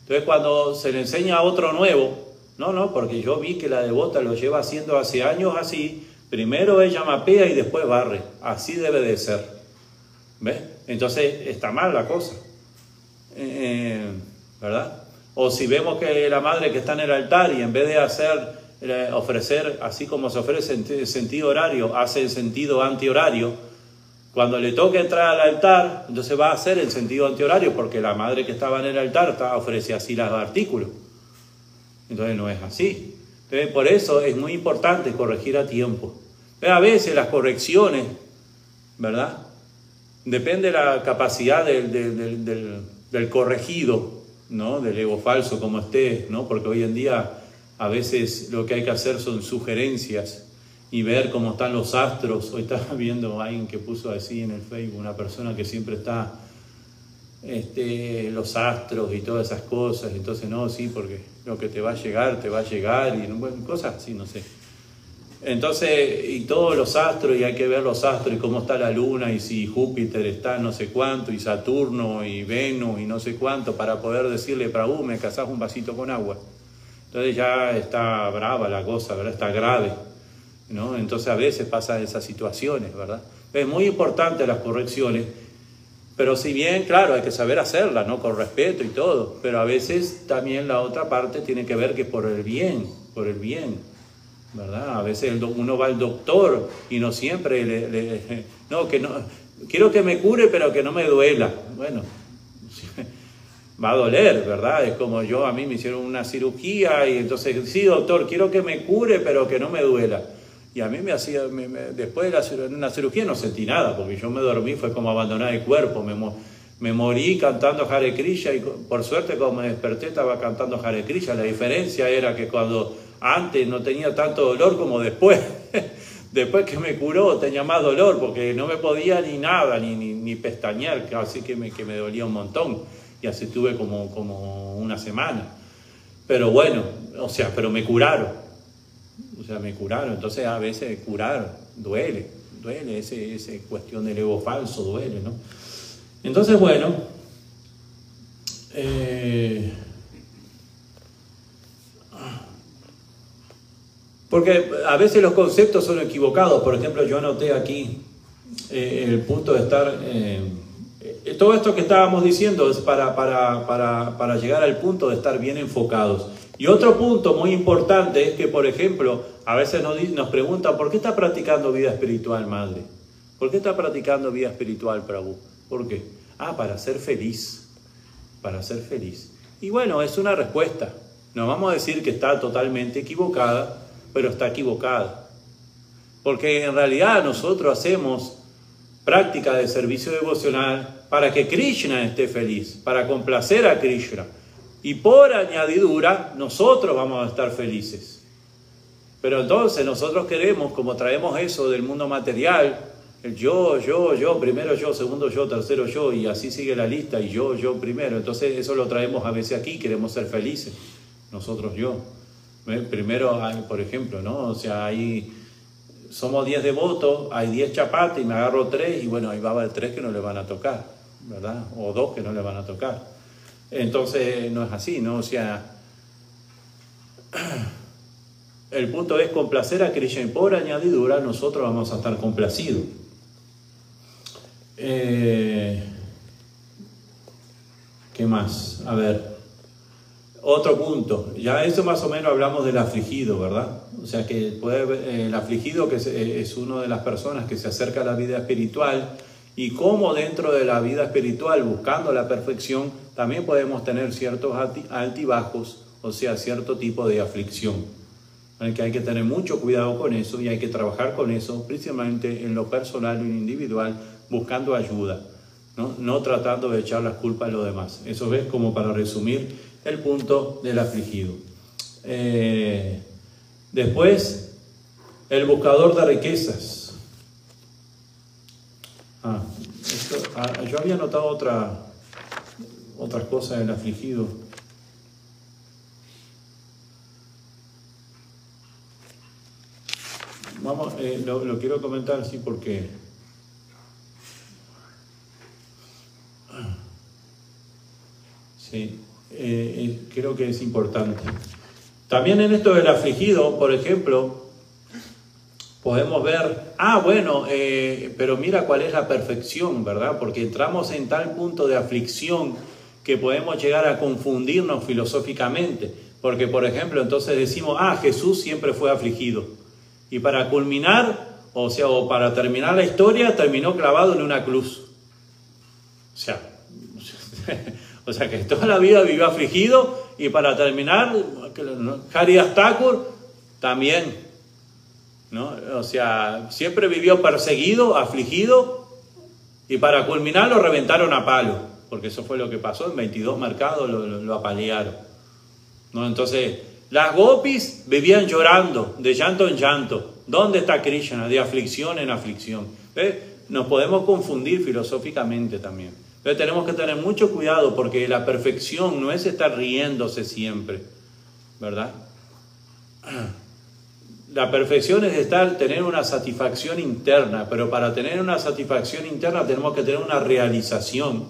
Entonces cuando se le enseña a otro nuevo, no, no, porque yo vi que la devota lo lleva haciendo hace años así, primero ella mapea y después barre. Así debe de ser. ¿Ves? Entonces está mal la cosa. Eh, ¿Verdad? O si vemos que la madre que está en el altar y en vez de hacer, eh, ofrecer, así como se ofrece en sentido horario, hace el sentido antihorario, cuando le toque entrar al altar, entonces va a hacer el sentido antihorario, porque la madre que estaba en el altar ofrece así los artículos. Entonces no es así. Entonces por eso es muy importante corregir a tiempo. Pero a veces las correcciones, ¿verdad? Depende de la capacidad del, del, del, corregido, ¿no? Del ego falso como esté, ¿no? Porque hoy en día a veces lo que hay que hacer son sugerencias y ver cómo están los astros. Hoy estaba *laughs* viendo a alguien que puso así en el Facebook, una persona que siempre está este, los astros y todas esas cosas. Entonces, no, sí, porque lo que te va a llegar, te va a llegar y bueno, cosas así, no sé. Entonces, y todos los astros, y hay que ver los astros y cómo está la luna, y si Júpiter está no sé cuánto, y Saturno, y Venus, y no sé cuánto, para poder decirle, Prabhu, me casás un vasito con agua. Entonces ya está brava la cosa, ¿verdad? Está grave. ¿no? Entonces a veces pasan esas situaciones, ¿verdad? Es muy importante las correcciones, pero si bien, claro, hay que saber hacerlas, ¿no? Con respeto y todo, pero a veces también la otra parte tiene que ver que por el bien, por el bien, ¿verdad? A veces uno va al doctor y no siempre le, *laughs* no, que no, quiero que me cure, pero que no me duela. Bueno, *laughs* va a doler, ¿verdad? Es como yo, a mí me hicieron una cirugía y entonces, sí, doctor, quiero que me cure, pero que no me duela. Y a mí me hacía, después de una cirugía no sentí nada, porque yo me dormí, fue como abandonar el cuerpo, me, me morí cantando Hare Krishna y por suerte cuando me desperté estaba cantando Hare Krishna. La diferencia era que cuando antes no tenía tanto dolor como después. *laughs* después que me curó tenía más dolor porque no me podía ni nada, ni, ni, pestañear, así que me, que me dolía un montón. Y así tuve como, como una semana. Pero bueno, o sea, pero me curaron. O sea, me curaron. Entonces a veces curar duele, duele, ese, ese cuestión del ego falso duele, ¿no? Entonces, bueno, eh, porque a veces los conceptos son equivocados. Por ejemplo, yo anoté aquí eh, el punto de estar... Eh, todo esto que estábamos diciendo es para, para, para, para llegar al punto de estar bien enfocados. Y otro punto muy importante es que, por ejemplo, a veces nos, nos preguntan, ¿por qué está practicando vida espiritual, madre? ¿Por qué está practicando vida espiritual, Prabhu? ¿Por qué? Ah, para ser feliz. Para ser feliz. Y bueno, es una respuesta. No vamos a decir que está totalmente equivocada, pero está equivocada. Porque en realidad nosotros hacemos práctica de servicio devocional para que Krishna esté feliz, para complacer a Krishna. Y por añadidura, nosotros vamos a estar felices. Pero entonces nosotros queremos, como traemos eso del mundo material, el yo, yo, yo, primero yo, segundo yo, tercero yo, y así sigue la lista, y yo, yo primero. Entonces eso lo traemos a veces aquí, queremos ser felices, nosotros yo. Primero, por ejemplo, ¿no? O sea, ahí somos 10 devotos, hay 10 chapates y me agarro 3 y bueno, ahí va a haber 3 que no le van a tocar, ¿verdad? O 2 que no le van a tocar. Entonces no es así, ¿no? O sea, *clears throat* el punto es complacer a Krishna y por añadidura nosotros vamos a estar complacidos. Eh, ¿Qué más? A ver, otro punto. Ya eso más o menos hablamos del afligido, ¿verdad? O sea que puede, el afligido que es, es una de las personas que se acerca a la vida espiritual y cómo dentro de la vida espiritual, buscando la perfección, también podemos tener ciertos altibajos, o sea, cierto tipo de aflicción. Que hay que tener mucho cuidado con eso y hay que trabajar con eso, principalmente en lo personal y individual, buscando ayuda, ¿no? no tratando de echar las culpas a los demás. Eso es como para resumir el punto del afligido. Eh, después, el buscador de riquezas. Ah, ah, yo había notado otra, otras cosas del afligido. Vamos, eh, lo, quiero comentar así porque sí, eh, eh, creo que es importante. También en esto del afligido, por ejemplo, podemos ver, ah, bueno, eh, pero mira cuál es la perfección, ¿verdad? Porque entramos en tal punto de aflicción que podemos llegar a confundirnos filosóficamente. Porque, por ejemplo, entonces decimos, ah, Jesús siempre fue afligido. Y para culminar, o sea, o para terminar la historia, terminó clavado en una cruz. O sea, *laughs* o sea que toda la vida vivió afligido y para terminar, Hari Thakur también ¿no? O sea, siempre vivió perseguido, afligido, y para culminar lo reventaron a palo, porque eso fue lo que pasó, en 22 mercados lo, lo, apalearon. ¿no? Entonces, las gopis vivían llorando, de llanto en llanto. ¿Dónde está Krishna? De aflicción en aflicción. Nos podemos confundir filosóficamente también. Pero tenemos que tener mucho cuidado porque la perfección no es estar riéndose siempre, ¿verdad? *clears throat* La perfección es estar, tener una satisfacción interna, pero para tener una satisfacción interna tenemos que tener una realización,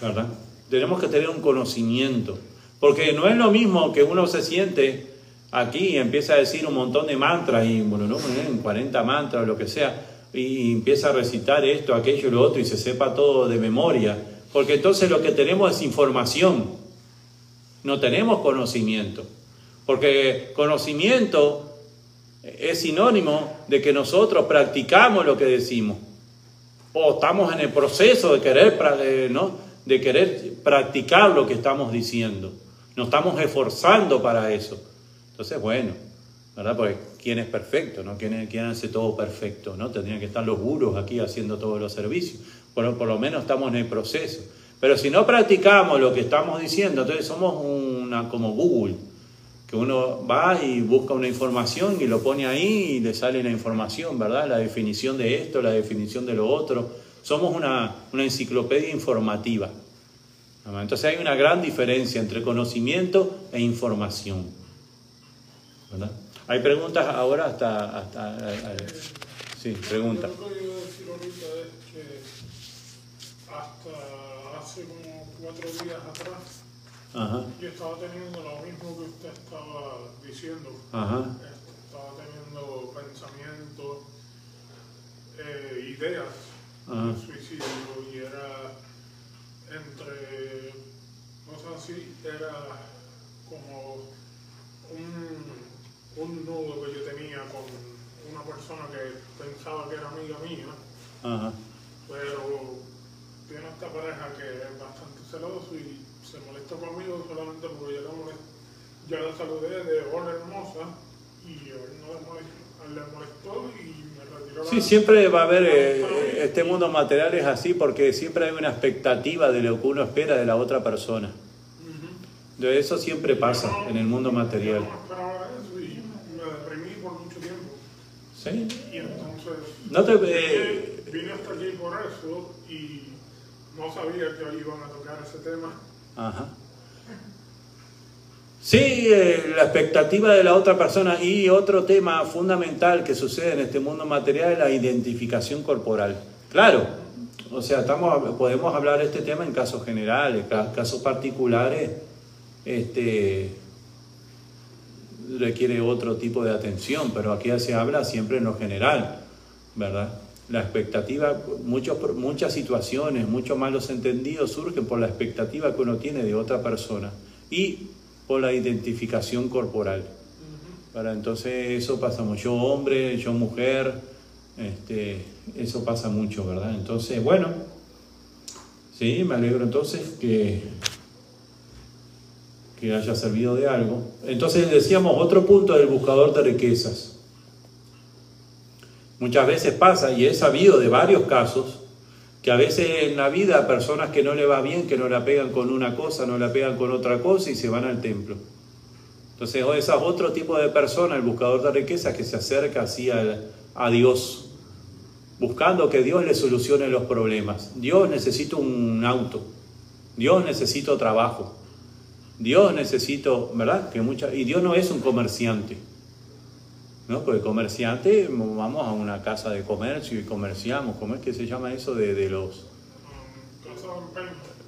¿verdad? Tenemos que tener un conocimiento, porque no es lo mismo que uno se siente aquí y empieza a decir un montón de mantras, y bueno, no, 40 mantras o lo que sea, y empieza a recitar esto, aquello y lo otro, y se sepa todo de memoria, porque entonces lo que tenemos es información, no tenemos conocimiento, porque conocimiento es sinónimo de que nosotros practicamos lo que decimos. O estamos en el proceso de querer, ¿no? de querer practicar lo que estamos diciendo. Nos estamos esforzando para eso. Entonces, bueno, ¿verdad? Porque ¿quién es perfecto? ¿no? ¿Quién, quién hace todo perfecto? ¿no? Tendrían que estar los gurus aquí haciendo todos los servicios. Bueno, por lo menos estamos en el proceso. Pero si no practicamos lo que estamos diciendo, entonces somos una como Google uno va y busca una información y lo pone ahí y le sale la información, ¿verdad? La definición de esto, la definición de lo otro. Somos una, enciclopedia informativa. Entonces hay una gran diferencia entre conocimiento e información. Hay preguntas ahora hasta... hasta sí, pregunta. Lo que iba a decir ahorita es que hasta hace como cuatro días atrás Ajá, yo estaba teniendo lo mismo que usted estaba diciendo. ajá, Estaba teniendo pensamientos, eh, ideas Ajá. de suicidio y era entre, no sé si era como un, un nudo que yo tenía con una persona que pensaba que era amiga mía, ajá. pero tiene esta pareja que es bastante celoso y se molesta conmigo solamente porque yo le, molest- yo le saludé de hola hermosa y él no le molestó, le molestó y me retiró Sí, la- siempre va a haber, eh, este mundo material es así porque siempre hay una expectativa de lo que uno espera de la otra persona. De eso siempre pasa en el mundo material. no esperaba eso y me deprimí por mucho tiempo. ¿Sí? Y entonces No te- vine, eh, vine hasta aquí por eso y no sabía que hoy iban a tocar ese tema. Ajá. Sí, eh, la expectativa de la otra persona y otro tema fundamental que sucede en este mundo material es la identificación corporal. Claro, o sea, estamos, podemos hablar de este tema en casos generales, ca- casos particulares, este, requiere otro tipo de atención, pero aquí se habla siempre en lo general, ¿verdad? La expectativa, muchos, muchas situaciones, muchos malos entendidos surgen por la expectativa que uno tiene de otra persona y por la identificación corporal. Para entonces eso pasa mucho, yo hombre, yo mujer, este, eso pasa mucho, ¿verdad? Entonces, bueno, sí, me alegro entonces que, que haya servido de algo. Entonces decíamos otro punto del buscador de riquezas. Muchas veces pasa, y he sabido de varios casos, que a veces en la vida personas que no le va bien, que no la pegan con una cosa, no la pegan con otra cosa y se van al templo. Entonces, ese es otro tipo de persona, el buscador de riquezas, que se acerca así a, a Dios, buscando que Dios le solucione los problemas. Dios necesita un auto, Dios necesita trabajo, Dios necesita, ¿verdad? Que mucha, y Dios no es un comerciante. ¿no? Porque comerciante, vamos a una casa de comercio y comerciamos, ¿cómo es que se llama eso de, de los...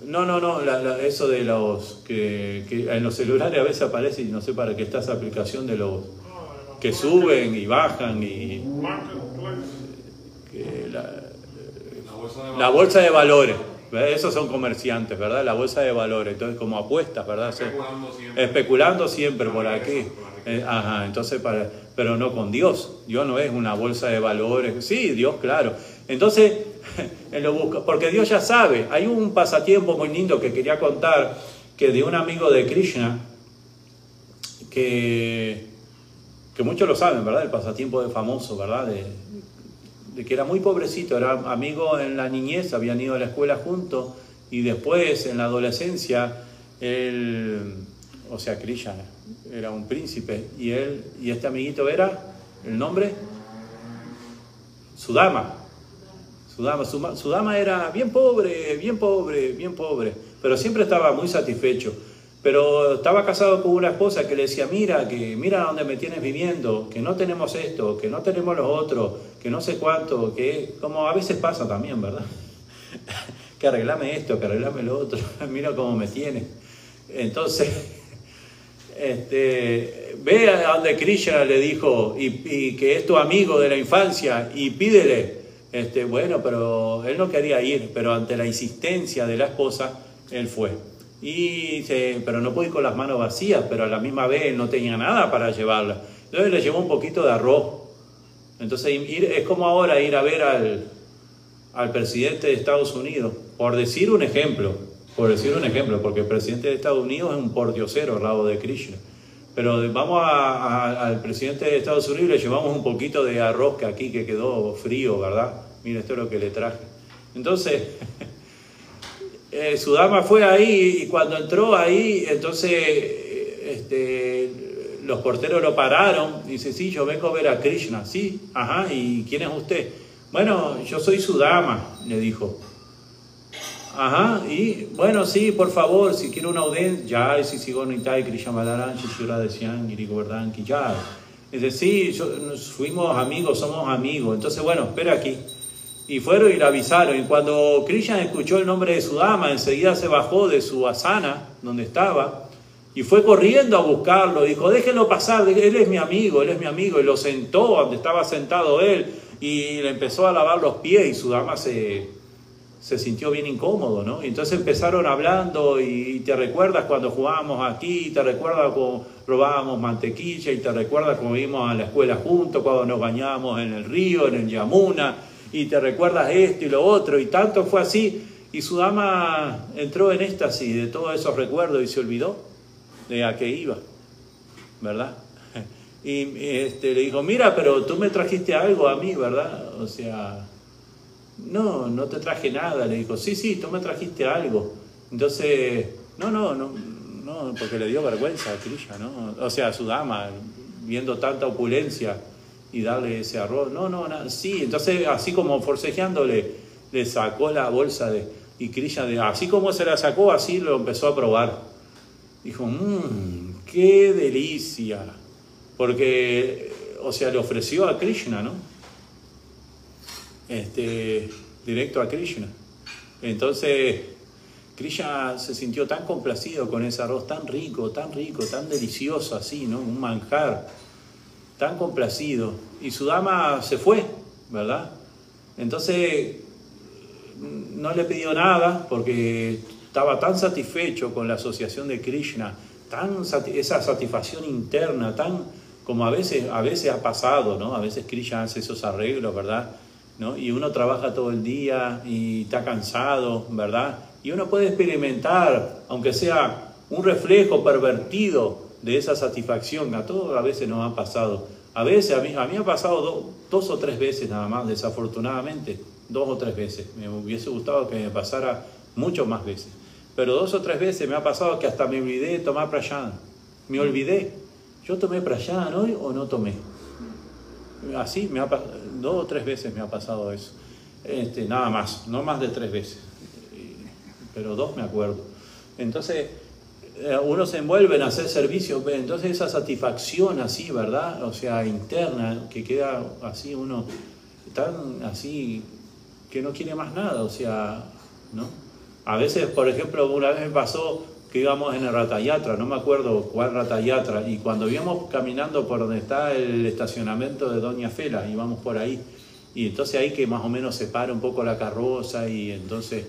No, no, no, la- la- eso de los que, que en los celulares a veces aparece, y no sé para qué está esa aplicación de los que suben y bajan y que la, La bolsa de la bolsa de valores. Esos son comerciantes, ¿verdad? La bolsa de valores. Entonces, como apuestas, ¿verdad? Especulando siempre. especulando siempre por aquí. Eh, ajá, entonces, para, pero no con Dios. Dios no es una bolsa de valores. Sí, Dios, claro. Entonces, *laughs* él lo busca, porque Dios ya sabe. Hay un pasatiempo muy lindo que quería contar, que de un amigo de Krishna, que, que muchos lo saben, ¿verdad? El pasatiempo de famoso, ¿verdad? De que era muy pobrecito, era amigo en la niñez, habían ido a la escuela juntos y después en la adolescencia él, o sea, Krishna era un príncipe y él y este amiguito era el nombre Sudama. Sudama, Sudama era bien pobre, bien pobre, bien pobre, pero siempre estaba muy satisfecho. Pero estaba casado con una esposa que le decía, mira, que mira dónde me tienes viviendo, que no tenemos esto, que no tenemos lo otro, que no sé cuánto, que como a veces pasa también, ¿verdad? *laughs* que arreglame esto, que arreglame lo otro, *laughs* mira cómo me tienes. Entonces, *laughs* este, ve a donde Krishna le dijo y, y que es tu amigo de la infancia y pídele. Este, bueno, pero él no quería ir, pero ante la insistencia de la esposa, él fue. Y dice, pero no pude ir con las manos vacías, pero a la misma vez no tenía nada para llevarla. Entonces le llevó un poquito de arroz. Entonces ir, es como ahora ir a ver al, al presidente de Estados Unidos, por decir un ejemplo, por decir un ejemplo, porque el presidente de Estados Unidos es un pordiosero al lado de Krishna. Pero vamos a- a- al presidente de Estados Unidos y le llevamos un poquito de arroz que aquí que quedó frío, ¿verdad? Mira, esto es lo que le traje. Entonces, *laughs* eh, su dama fue ahí y cuando entró ahí, entonces eh, este, los porteros lo pararon. Dice, sí, yo vengo a ver a Krishna. Sí, ajá, ¿y quién es usted? Bueno, yo soy su dama, le dijo. Ajá, y bueno, sí, por favor, si quiere una audiencia, ya, si sigo Nitai, Krishna Malaran, Shishira de Sian, Giri Govardhan, Ki, ya. Dice, sí, yo, fuimos amigos, somos amigos. Entonces, bueno, espera aquí. Y fueron y le avisaron. Y cuando Christian escuchó el nombre de su dama, enseguida se bajó de su asana, donde estaba, y fue corriendo a buscarlo. Dijo, déjenlo pasar, él es mi amigo, él es mi amigo. Y lo sentó donde estaba sentado él y le empezó a lavar los pies y su dama se, se sintió bien incómodo, ¿no? Y entonces empezaron hablando y te recuerdas cuando jugábamos aquí, te recuerdas cuando robábamos mantequilla y te recuerdas cuando íbamos a la escuela juntos, cuando nos bañábamos en el río, en el Yamuna, y te recuerdas esto y lo otro, y tanto fue así. Y su dama entró en éxtasis de todos esos recuerdos y se olvidó de a qué iba, ¿verdad? *laughs* Y este, le dijo, mira, pero tú me trajiste algo a mí, ¿verdad? O sea, no, no te traje nada. Le dijo, sí, sí, tú me trajiste algo. Entonces, no, no, no, no porque le dio vergüenza a Krishna, ¿no? O sea, a su dama, viendo tanta opulencia y darle ese arroz. No, no, no, sí. Entonces, así como forcejeándole, le sacó la bolsa de, y Krishna, así como se la sacó, así lo empezó a probar. Dijo, mmm, qué delicia. Porque, o sea, le ofreció a Krishna, ¿no? este, directo a Krishna. Entonces, Krishna se sintió tan complacido con ese arroz tan rico, tan rico, tan delicioso así, ¿no? Un manjar, tan complacido. Y su dama se fue, ¿verdad? Entonces, no le pidió nada porque estaba tan satisfecho con la asociación de Krishna, tan esa satisfacción interna, tan como a veces, a veces ha pasado, ¿no? A veces Krishna hace esos arreglos, ¿verdad? Y uno trabaja todo el día y está cansado, ¿verdad? Y uno puede experimentar, aunque sea un reflejo pervertido de esa satisfacción. A todos a veces nos ha pasado. A veces, a mí, a mí ha pasado dos o tres veces nada más, desafortunadamente, dos o tres veces. Me hubiese gustado que me pasara mucho más veces. Pero dos o tres veces me ha pasado que hasta me olvidé de tomar prayan. Me olvidé. ¿Yo tomé prayan hoy o no tomé? Así me ha dos o tres veces me ha pasado eso. Este, nada más, no más de tres veces, pero dos me acuerdo. Entonces, uno se envuelve en hacer servicio, entonces esa satisfacción así, ¿verdad? O sea, interna, que queda así uno tan así que no quiere más nada, o sea, ¿no? A veces, por ejemplo, una vez me pasó que íbamos en el Ratayatra, no me acuerdo cuál Ratayatra, y cuando íbamos caminando por donde está el estacionamiento de Doña Fela, íbamos por ahí, y entonces ahí que más o menos se para un poco la carroza, y entonces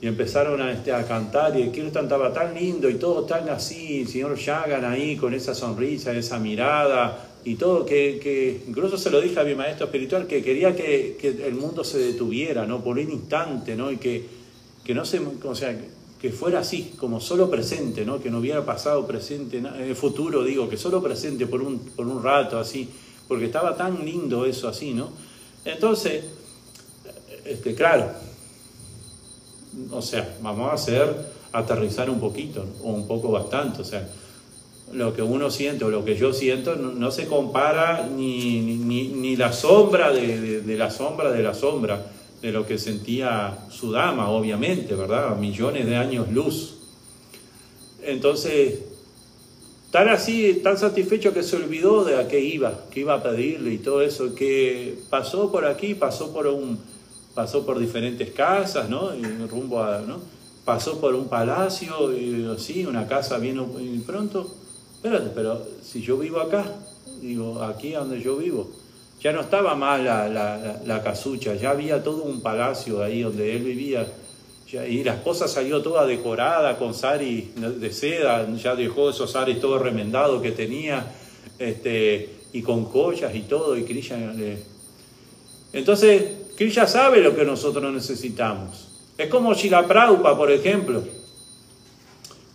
y empezaron a, este, a cantar, y el Kirtan estaba tan lindo, y todo tan así, el señor Yagan ahí con esa sonrisa, esa mirada, y todo, que, que incluso se lo dije a mi maestro espiritual, que quería que, que el mundo se detuviera, ¿no? Por un instante, ¿no? Y que, que no se, o sea, que fuera así, como solo presente, ¿no? que no hubiera pasado presente, en el futuro digo, que solo presente por un, por un rato así, porque estaba tan lindo eso así, ¿no? Entonces, este, claro, o sea, vamos a hacer aterrizar un poquito, o un poco bastante, o sea, lo que uno siente o lo que yo siento no, se compara ni, ni, la sombra de, de la sombra de la sombra de lo que sentía su dama, obviamente, ¿verdad? Millones de años luz. Entonces, tan así, tan satisfecho que se olvidó de a qué iba, que iba a pedirle y todo eso, que pasó por aquí, pasó por un, pasó por diferentes casas, ¿no? Y rumbo a, ¿no? Pasó por un palacio, y así, una casa bien, y pronto, espérate, pero si yo vivo acá, digo, aquí donde yo vivo, ya no estaba más la, casucha, ya había todo un palacio ahí donde él vivía. y las cosas salió toda decorada con sari de seda, ya dejó esos saris todo remendado que tenía, este, y con collas y todo, y Krishna Entonces, Krishna sabe lo que nosotros necesitamos. Es como Shila Praupa, por ejemplo.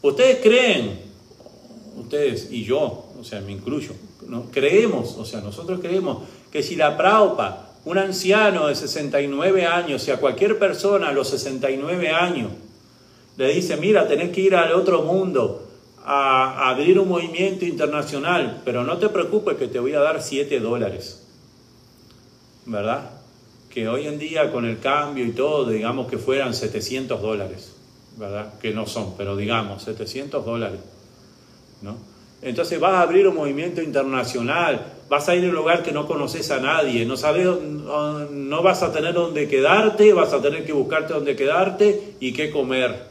Ustedes creen, ustedes y yo, o sea, me incluyo, ¿no? creemos, o sea, nosotros creemos que si la Praupa, un anciano de 69 años, si a cualquier persona a los 69 años le dice, mira, tenés que ir al otro mundo a, abrir un movimiento internacional, pero no te preocupes que te voy a dar 7 dólares, ¿verdad? Que hoy en día con el cambio y todo, digamos que fueran 700 dólares, ¿verdad? Que no son, pero digamos, 700 dólares, ¿no? Entonces vas a abrir un movimiento internacional, vas a ir a un lugar que no conoces a nadie, no sabes, no vas a tener dónde quedarte, vas a tener que buscarte dónde quedarte y qué comer.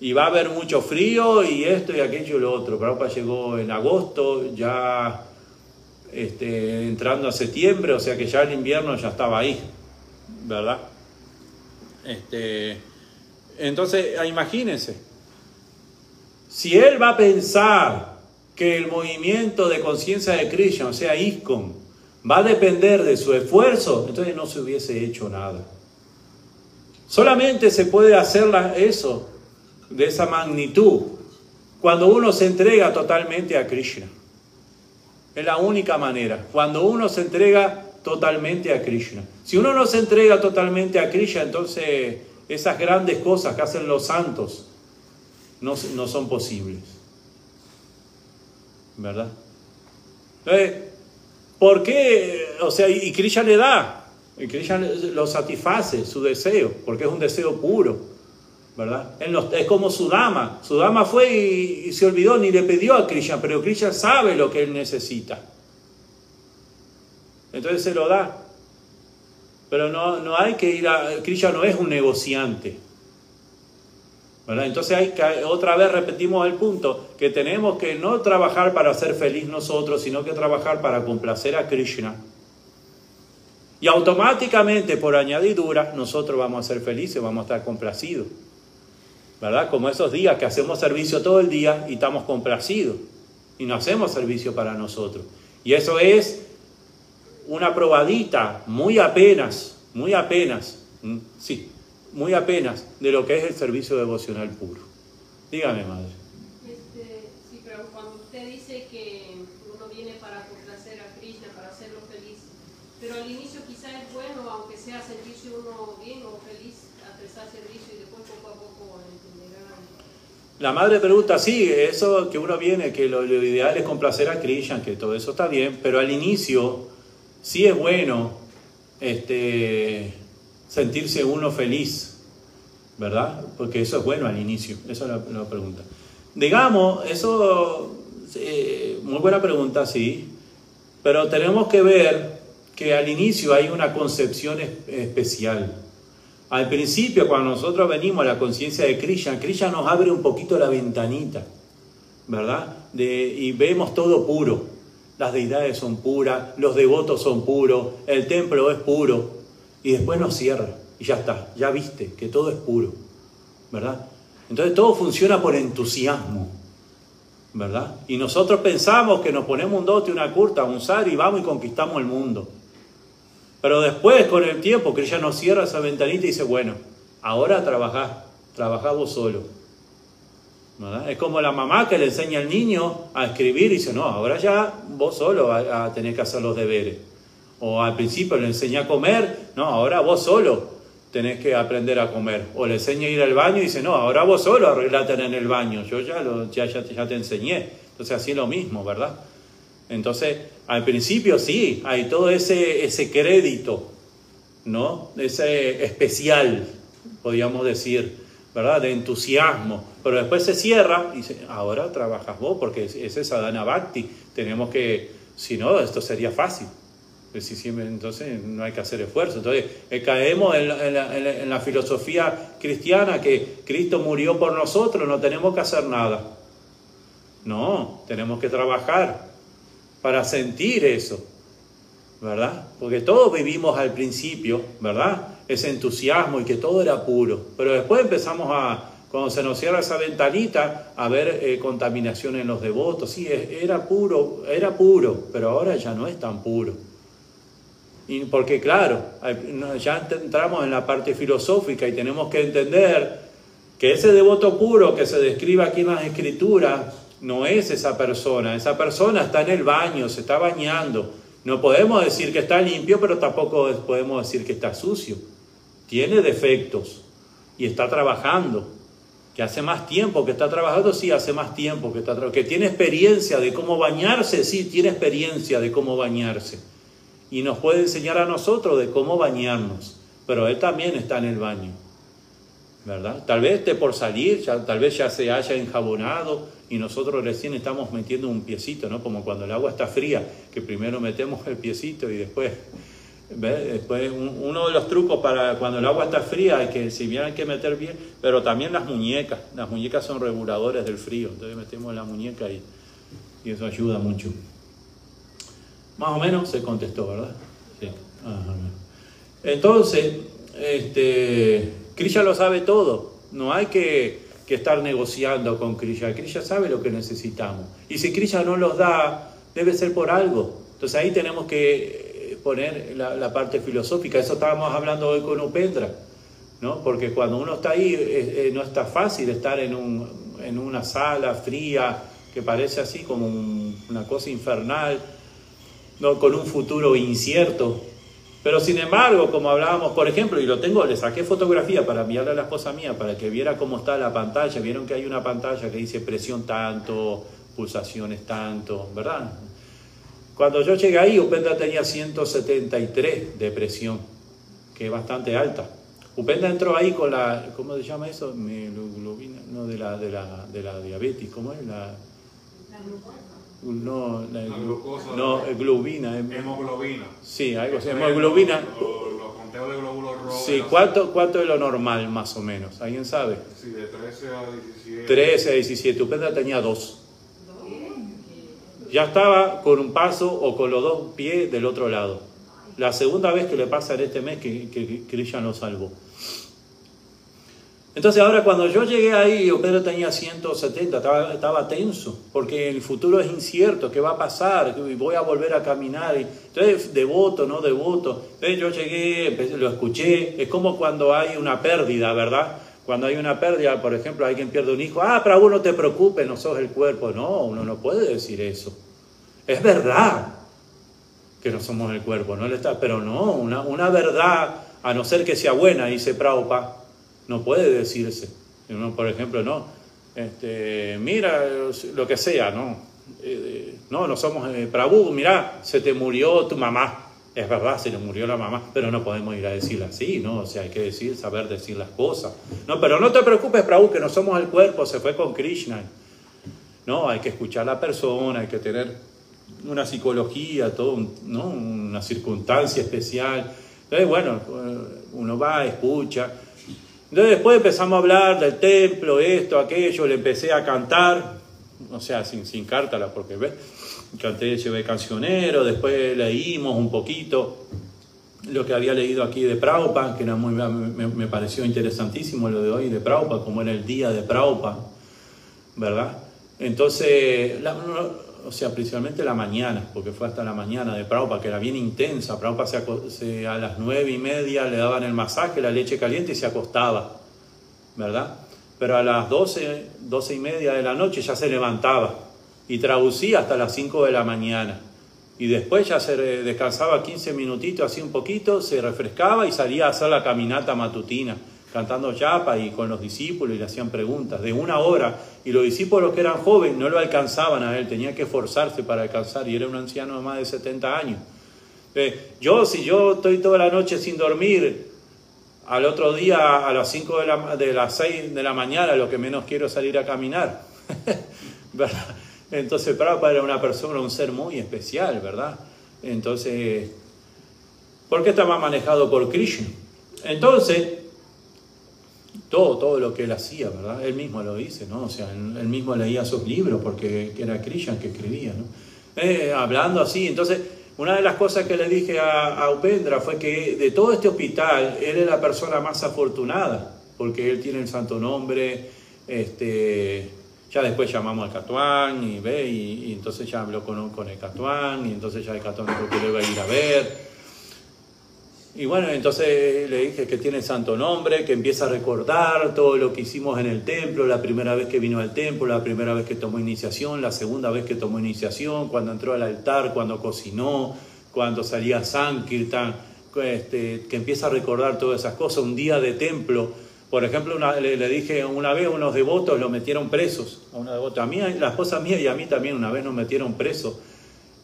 Y va a haber mucho frío y esto y aquello y lo otro. Europa llegó en agosto, ya este, entrando a septiembre, o sea que ya el invierno ya estaba ahí, ¿verdad? Este, entonces, imagínense, si él va a pensar que el movimiento de conciencia de Krishna, o sea, ISKCON, va a depender de su esfuerzo, entonces no se hubiese hecho nada. Solamente se puede hacer eso de esa magnitud cuando uno se entrega totalmente a Krishna. Es la única manera, cuando uno se entrega totalmente a Krishna. Si uno no se entrega totalmente a Krishna, entonces esas grandes cosas que hacen los santos no, no son posibles. ¿Verdad? Entonces, ¿por qué? O sea, y Krishna le da, y Krishna lo satisface, su deseo, porque es un deseo puro. ¿Verdad? es como Sudama. Sudama fue y, se olvidó, ni le pidió a Krishna, pero Krishna sabe lo que él necesita. Entonces se lo da. Pero no, no hay que ir a... Krishna no es un negociante. Entonces hay que, otra vez repetimos el punto, que tenemos que no trabajar para ser feliz nosotros, sino que trabajar para complacer a Krishna. Y automáticamente, por añadidura, nosotros vamos a ser felices, vamos a estar complacidos. ¿Verdad? Como esos días que hacemos servicio todo el día y estamos complacidos y no hacemos servicio para nosotros. Y eso es una probadita, muy apenas, muy apenas, sí, muy apenas de lo que es el servicio devocional puro. Dígame, madre. Este, sí, pero cuando usted dice que uno viene para complacer a Krishna, para hacerlo feliz, pero al inicio quizás es bueno, aunque sea sentirse uno bien o feliz, a prestar servicio y poco la madre pregunta, sí, eso que uno viene, que lo, ideal es complacer a Krishna, que todo eso está bien, pero al inicio sí es bueno este, sentirse uno feliz, ¿verdad? Porque eso es bueno al inicio, esa es la, pregunta. Digamos, eso, eh, muy buena pregunta, sí, pero tenemos que ver que al inicio hay una concepción especial. Al principio, cuando nosotros venimos a la conciencia de Krishna, Krishna nos abre un poquito la ventanita, ¿verdad? y vemos todo puro. Las deidades son puras, los devotos son puros, el templo es puro. Y después nos cierra y ya está, ya viste que todo es puro, ¿verdad? Entonces todo funciona por entusiasmo, ¿verdad? Y nosotros pensamos que nos ponemos un dote, una curta, un zar y vamos y conquistamos el mundo. Pero después, con el tiempo, que ella nos cierra esa ventanita y dice, bueno, ahora trabajá, trabajá vos solo. Es como la mamá que le enseña al niño a escribir y dice, no, ahora ya vos solo vas a tener que hacer los deberes. O al principio le enseña a comer, no, ahora vos solo tenés que aprender a comer. O le enseña a ir al baño y dice, no, ahora vos solo arreglate en el baño, yo ya, lo, ya, ya, ya te enseñé. Entonces así es lo mismo, ¿verdad? Entonces, al principio sí, hay todo ese, ese crédito, ¿no? Ese especial, podríamos decir, ¿verdad? De entusiasmo. Pero después se cierra y dice, ahora trabajas vos, porque ese es Sadhana Bhakti. Tenemos que, si no, esto sería fácil. Entonces no hay que hacer esfuerzo. Entonces eh, caemos en la filosofía cristiana que Cristo murió por nosotros, no tenemos que hacer nada. No, tenemos que trabajar para sentir eso, ¿verdad? Porque todos vivimos al principio, ¿verdad? Ese entusiasmo y que todo era puro. Pero después empezamos a, cuando se nos cierra esa ventanita, a ver eh, contaminación en los devotos. Sí, era puro, era puro, pero ahora ya no es tan puro. Y porque claro, ya entramos en la parte filosófica y tenemos que entender que ese devoto puro que se describe aquí en las escrituras no es esa persona. Esa persona está en el baño, se está bañando. No podemos decir que está limpio, pero tampoco podemos decir que está sucio. Tiene defectos y está trabajando. Que hace más tiempo que está trabajando, sí, hace más tiempo que está trabajando. Que tiene experiencia de cómo bañarse, sí, tiene experiencia de cómo bañarse. Y nos puede enseñar a nosotros de cómo bañarnos. Pero él también está en el baño. ¿Verdad? Tal vez esté por salir, ya, tal vez ya se haya enjabonado y nosotros recién estamos metiendo un piecito, ¿no? Como cuando el agua está fría, que primero metemos el piecito y después, después uno de los trucos para cuando el agua está fría es que si bien hay que meter bien, pero también las muñecas, las muñecas son reguladores del frío, entonces metemos la muñeca y, y eso ayuda mucho. Más o menos se contestó, ¿verdad? Sí. Entonces, este, Krishna lo sabe todo, no hay que, estar negociando con Krishna, Krishna sabe lo que necesitamos. Y si Krishna no los da, debe ser por algo. Entonces ahí tenemos que eh, poner la, parte filosófica, eso estábamos hablando hoy con Upendra, ¿no? porque cuando uno está ahí no está fácil estar en una sala fría que parece así como una cosa infernal, ¿no? con un futuro incierto, pero sin embargo, como hablábamos, por ejemplo, y lo tengo, le saqué fotografía para enviarle a la esposa mía para que viera cómo está la pantalla. Vieron que hay una pantalla que dice presión tanto, pulsaciones tanto, ¿verdad? Cuando yo llegué ahí, Upenda tenía 173 de presión, que es bastante alta. Upenda entró ahí con la, ¿cómo se llama eso? no, de la, de la, de la diabetes, ¿cómo es? La, no, la, glucosa, no, globina. Hemoglobina. Sí, algo así, hemoglobina. Los, conteos de glóbulos rojos. Sí, ¿cuánto, ¿cuánto es lo normal más o menos? ¿Alguien sabe? Sí, de 13 a 17. 13 a 17. Upenda tenía dos. Ya estaba con un paso o con los dos pies del otro lado. La segunda vez que le pasa en este mes que, que, que lo salvó. Entonces ahora cuando yo llegué ahí, Pedro tenía 170, estaba, estaba, tenso, porque el futuro es incierto, ¿qué va a pasar? Voy a volver a caminar. Entonces, devoto, no devoto. Entonces yo llegué, lo escuché, es como cuando hay una pérdida, ¿verdad? Cuando hay una pérdida, por ejemplo, alguien pierde un hijo, ah, pero uno te preocupe, no sos el cuerpo. No, uno no puede decir eso. Es verdad que no somos el cuerpo, no está, pero no, una, una verdad, a no ser que sea buena, dice Prabhupada no puede decirse. por ejemplo, no, este, mira lo que sea, no, eh, no, no somos eh, Prabhu, mira, se te murió tu mamá. Es verdad, se le murió la mamá, pero no podemos ir a decirle así, ¿no? O sea, hay que decir, saber decir las cosas. No, pero no te preocupes, Prabhu, que no somos el cuerpo, se fue con Krishna. No, hay que escuchar a la persona, hay que tener una psicología, todo, ¿no? Una circunstancia especial. Entonces, bueno, uno va, escucha, entonces después empezamos a hablar del templo, esto, aquello, le empecé a cantar, o sea, sin, sin cártala, porque ves, canté, llevé cancionero, después leímos un poquito lo que había leído aquí de Praupa, que era muy, me, pareció interesantísimo lo de hoy de Praupa, como era el día de Praupa, ¿verdad? Entonces, la, o sea, principalmente la mañana, porque fue hasta la mañana de Prabhupada, que era bien intensa. Prabhupada se, a las nueve y media le daban el masaje, la leche caliente y se acostaba, ¿verdad? Pero a las doce, doce y media de la noche ya se levantaba y traducía hasta las cinco de la mañana. Y después ya se descansaba 15 minutitos, así un poquito, se refrescaba y salía a hacer la caminata matutina cantando chapa y con los discípulos y le hacían preguntas de una hora. Y los discípulos que eran jóvenes no lo alcanzaban a él, tenía que esforzarse para alcanzar y era un anciano de más de 70 años. Eh, yo, si yo estoy toda la noche sin dormir, al otro día a las 5 de, la, las 6 de la mañana lo que menos quiero es salir a caminar. *laughs* Entonces Prabhupada era una persona, un ser muy especial, ¿verdad? Entonces, ¿por qué manejado por Krishna? Entonces, todo, todo lo que él hacía, ¿verdad? Él mismo lo dice, ¿no? O sea, él, mismo leía sus libros porque era Krishna que escribía, ¿no? Eh, hablando así, entonces, una de las cosas que le dije a, a, Upendra fue que de todo este hospital, él es la persona más afortunada, porque él tiene el santo nombre, este, ya después llamamos al Catuán y ve, y, entonces ya habló con, con el Catuán, y entonces ya el Catuán dijo que le iba a ir a ver, y bueno, entonces le dije que tiene santo nombre, que empieza a recordar todo lo que hicimos en el templo, la primera vez que vino al templo, la primera vez que tomó iniciación, la segunda vez que tomó iniciación, cuando entró al altar, cuando cocinó, cuando salía Sankirtan, este, que empieza a recordar todas esas cosas, un día de templo. Por ejemplo, le, dije una vez a unos devotos lo metieron presos, a una devota, a mí, la esposa mía y a mí también una vez nos metieron presos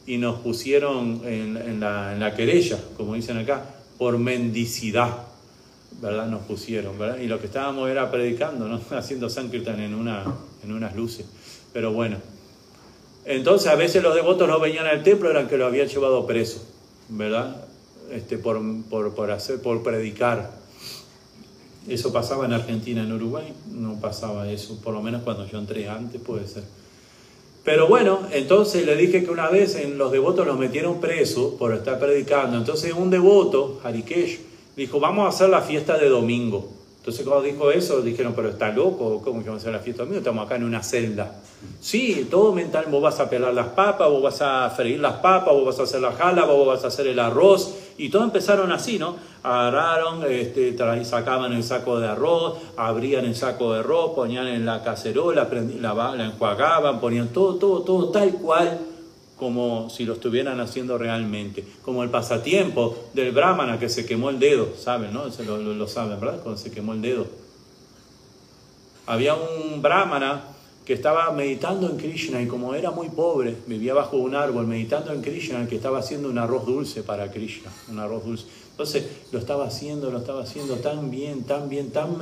y nos pusieron en, la, en la querella, como dicen acá por mendicidad. ¿verdad? Nos pusieron, ¿verdad? Y lo que estábamos era predicando, ¿no? *laughs* Haciendo Sankirtan en, una, en unas luces. Pero bueno. Entonces a veces los devotos no venían al templo, eran que lo habían llevado preso, ¿verdad? Este, por, por, por, hacer, por predicar. Eso pasaba en Argentina, en Uruguay, no pasaba eso, por lo menos cuando yo entré antes puede ser. Pero bueno, entonces le dije que una vez en los devotos los metieron presos por estar predicando. Entonces un devoto, Harikesh, dijo, vamos a hacer la fiesta de domingo. Entonces cuando dijo eso, dijeron, pero está loco, ¿cómo que vamos a hacer la fiesta de domingo? Estamos acá en una celda. Sí, todo mental, vos vas a pelar las papas, vos vas a freír las papas, vos vas a hacer la jala, vos vas a hacer el arroz. Y todo empezaron así, ¿no? Agarraron, este, sacaban el saco de arroz, abrían el saco de arroz, ponían en la cacerola, la, la enjuagaban, ponían todo, todo, todo tal cual como si lo estuvieran haciendo realmente. Como el pasatiempo del brahmana que se quemó el dedo, ¿saben? ¿no? Eso lo, lo saben, ¿verdad? Cuando se quemó el dedo. Había un brahmana que estaba meditando en Krishna y como era muy pobre, vivía bajo un árbol meditando en Krishna, que estaba haciendo un arroz dulce para Krishna, un arroz dulce. Entonces lo estaba haciendo, lo estaba haciendo tan bien, tan bien, tan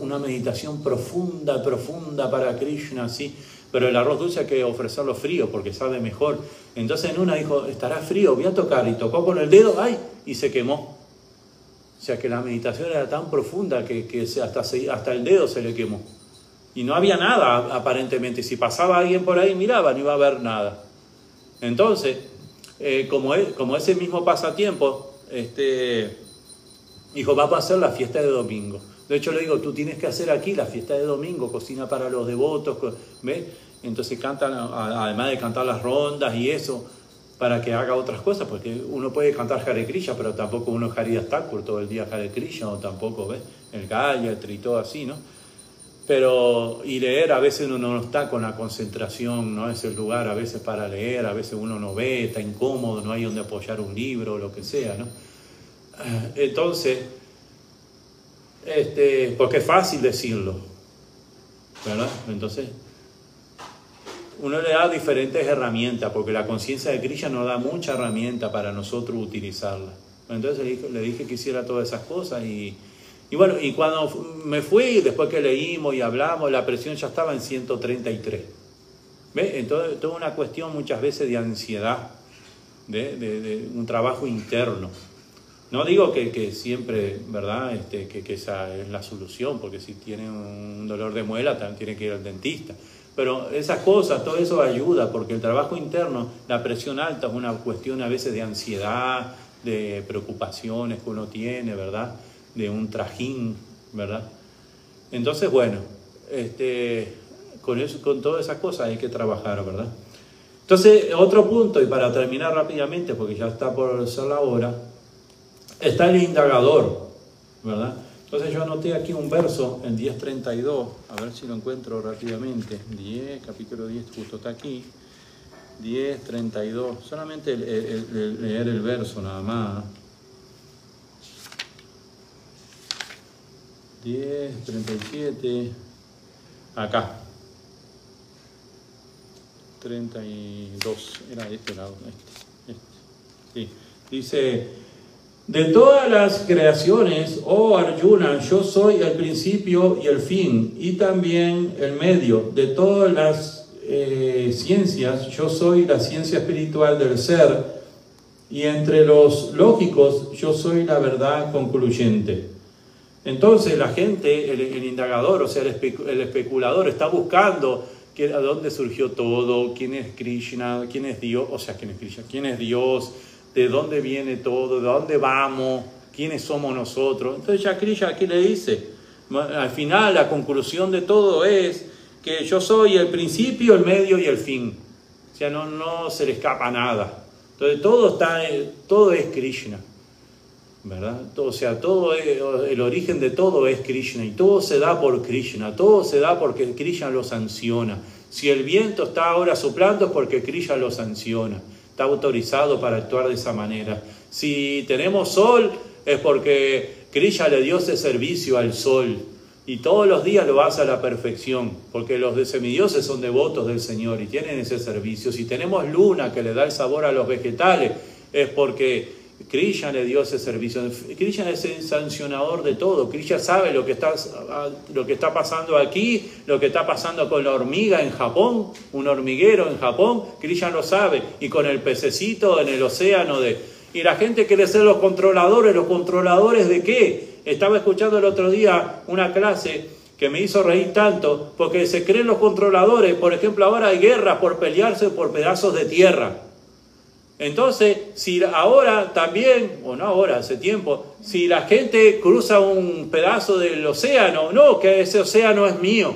una meditación profunda, profunda para Krishna, así. Pero el arroz dulce hay que ofrecerlo frío porque sabe mejor. Entonces en una dijo, estará frío, voy a tocar. Y tocó con el dedo, ¡ay! Y se quemó. O sea que la meditación era tan profunda que, que hasta, hasta el dedo se le quemó. Y no había nada aparentemente. Si pasaba alguien por ahí, miraba, no iba a haber nada. Entonces, eh, como, como ese mismo pasatiempo, este, dijo, va a pasar la fiesta de domingo. De hecho, le digo, tú tienes que hacer aquí la fiesta de domingo, cocina para los devotos. Entonces cantan, además de cantar las rondas y eso, para que haga otras cosas, porque uno puede cantar Hare Krishna, pero tampoco uno Haridas Thakur todo el día Hare Krishna, o tampoco, ¿ves? El Gayatri y todo así, ¿no? Pero, y leer, a veces uno no está con la concentración, no es el lugar a veces para leer, a veces uno no ve, está incómodo, no hay donde apoyar un libro, o lo que sea, ¿no? Entonces, este, porque es fácil decirlo, ¿verdad? Entonces, uno le da diferentes herramientas, porque la conciencia de Krishna nos da mucha herramienta para nosotros utilizarla. Entonces le dije, que hiciera todas esas cosas y, y, bueno, y cuando me fui, después que leímos y hablamos, la presión ya estaba en 133. ¿Ve? Entonces, toda una cuestión muchas veces de ansiedad, de, de, un trabajo interno. No digo que, que siempre, ¿verdad? Este, que, que, esa es la solución, porque si tiene un dolor de muela, también tiene que ir al dentista. Pero esas cosas, todo eso ayuda, porque el trabajo interno, la presión alta es una cuestión a veces de ansiedad, de preocupaciones que uno tiene, ¿verdad? De un trajín, ¿verdad? Entonces, bueno, este, con, eso, con todas esas cosas hay que trabajar, ¿verdad? Entonces, otro punto, y para terminar rápidamente, porque ya está por ser la hora, está el indagador, ¿verdad? Entonces yo anoté aquí un verso en 10.32, a ver si lo encuentro rápidamente. 10, capítulo 10, justo está aquí. 10.32, solamente leer el verso nada más. 10.37, acá. 32, era de este lado, este, este. Sí. Dice, de todas las creaciones, oh Arjuna, yo soy el principio y el fin, y también el medio. De todas las eh, ciencias, yo soy la ciencia espiritual del ser, y entre los lógicos, yo soy la verdad concluyente. Entonces la gente, el, indagador, o sea, el, especulador, está buscando a dónde surgió todo, quién es Krishna, quién es Dios, o sea, quién es Krishna, quién es Dios, de dónde viene todo, de dónde vamos, quiénes somos nosotros. Entonces ya Krishna aquí le dice, al final la conclusión de todo es que yo soy el principio, el medio y el fin. O sea, no, no se le escapa nada. Entonces todo, está, todo es Krishna. ¿Verdad? O sea, todo el origen de todo es Krishna y todo se da por Krishna, todo se da porque Krishna lo sanciona. Si el viento está ahora soplando es porque Krishna lo sanciona está autorizado para actuar de esa manera. Si tenemos sol, es porque Krishna le dio ese servicio al sol y todos los días lo hace a la perfección, porque los de semidioses son devotos del Señor y tienen ese servicio. Si tenemos luna que le da el sabor a los vegetales, es porque Krishna le dio ese servicio. Krishna es el sancionador de todo. Krishna sabe lo que, está, lo que está pasando aquí, lo que está pasando con la hormiga en Japón, un hormiguero en Japón. Krishna lo sabe. Y con el pececito en el océano de... Y la gente quiere ser los controladores. ¿Los controladores de qué? Estaba escuchando el otro día una clase que me hizo reír tanto porque se creen los controladores. Por ejemplo, ahora hay guerras por pelearse por pedazos de tierra. Entonces, si ahora también, o no ahora, hace tiempo, si la gente cruza un pedazo del océano, no, que ese océano es mío.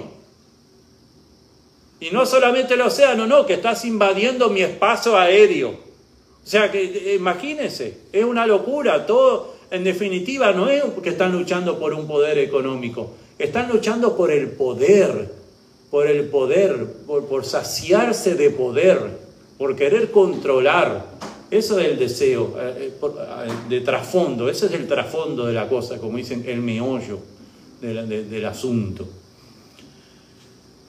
Y no solamente el océano, no, que estás invadiendo mi espacio aéreo. O sea, que eh, imagínense, es una locura. Todo, en definitiva, no es que están luchando por un poder económico, están luchando por el poder, por el poder, por, por saciarse de poder por querer controlar. Eso es el deseo eh, eh, eh, de trasfondo, ese es el trasfondo de la cosa, como dicen, el meollo del asunto.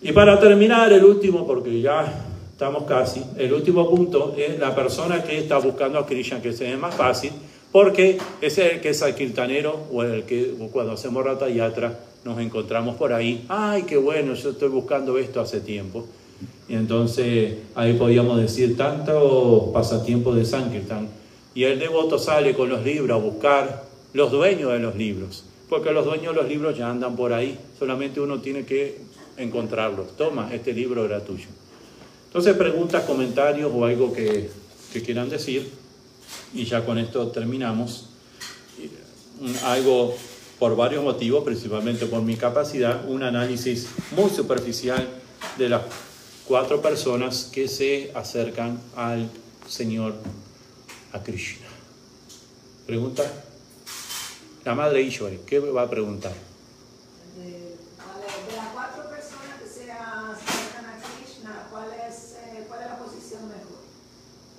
Y para terminar, el último, porque ya estamos casi, el último punto es la persona que está buscando a Krishna, que se ve más fácil, porque ese es el que es alquiltanero o el que cuando hacemos rata yatra nos encontramos por ahí, ay, qué bueno, yo estoy buscando esto hace tiempo. Y entonces ahí podíamos decir tantos pasatiempos de Sankirtan. Y el devoto sale con los libros a buscar los dueños de los libros, porque los dueños de los libros ya andan por ahí, solamente uno tiene que encontrarlos. Toma, este libro era tuyo. Entonces preguntas, comentarios o algo que, que quieran decir, y ya con esto terminamos. Algo por varios motivos, principalmente por mi capacidad, un análisis muy superficial de las cuatro personas que se acercan al Señor, a Krishna. Pregunta. La madre Ishwari, ¿qué va a preguntar? Acercan a Krishna, ¿cuál es, cuál es la posición mejor?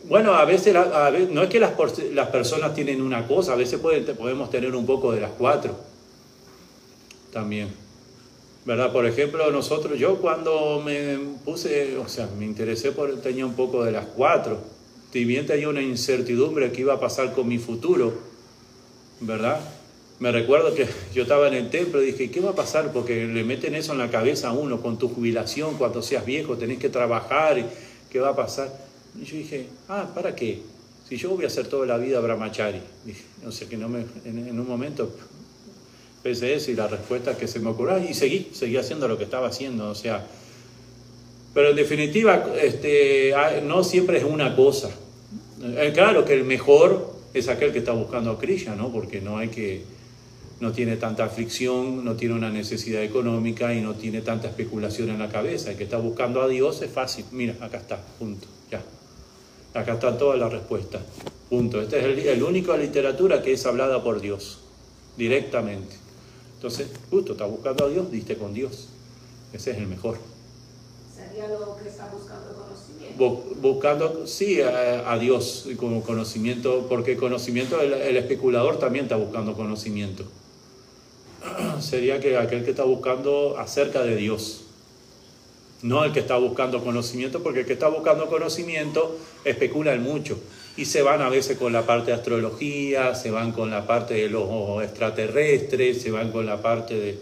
Bueno, a veces, no es que las, las, personas tienen una cosa, a veces podemos tener un poco de las cuatro también. ¿Verdad? Por ejemplo, nosotros, yo cuando me puse, o sea, me interesé por, tenía un poco de las cuatro, si bien tenía una incertidumbre que iba a pasar con mi futuro, ¿verdad? Me recuerdo que *laughs* yo estaba en el templo y dije, ¿qué va a pasar? Porque le meten eso en la cabeza a uno, con tu jubilación, cuando seas viejo, tenés que trabajar, ¿qué va a pasar? Y yo dije, ah, ¿para qué? Si yo voy a hacer toda la vida brahmachari. Dije, o sea, que no me, en un momento eso y la respuesta que se me ocurrió y seguí, seguí haciendo lo que estaba haciendo, o sea, pero en definitiva este, no siempre es una cosa. Eh, claro que el mejor es aquel que está buscando a Krishna, ¿no? Porque no hay que, no tiene tanta aflicción, no tiene una necesidad económica y no tiene tanta especulación en la cabeza. El que está buscando a Dios es fácil. Mira, acá está, punto, ya. Acá está toda la respuesta, punto. Esta es el, el único literatura que es hablada por Dios, directamente. Entonces, justo, estás buscando a Dios, diste con Dios. Ese es el mejor. Sería lo que está buscando conocimiento. buscando, sí, a, Dios como conocimiento, porque conocimiento, el, especulador también está buscando conocimiento. *clears throat* Sería que aquel que está buscando acerca de Dios, no el que está buscando conocimiento, porque el que está buscando conocimiento especula en mucho y se van a veces con la parte de astrología, se van con la parte de los extraterrestres, se van con la parte de,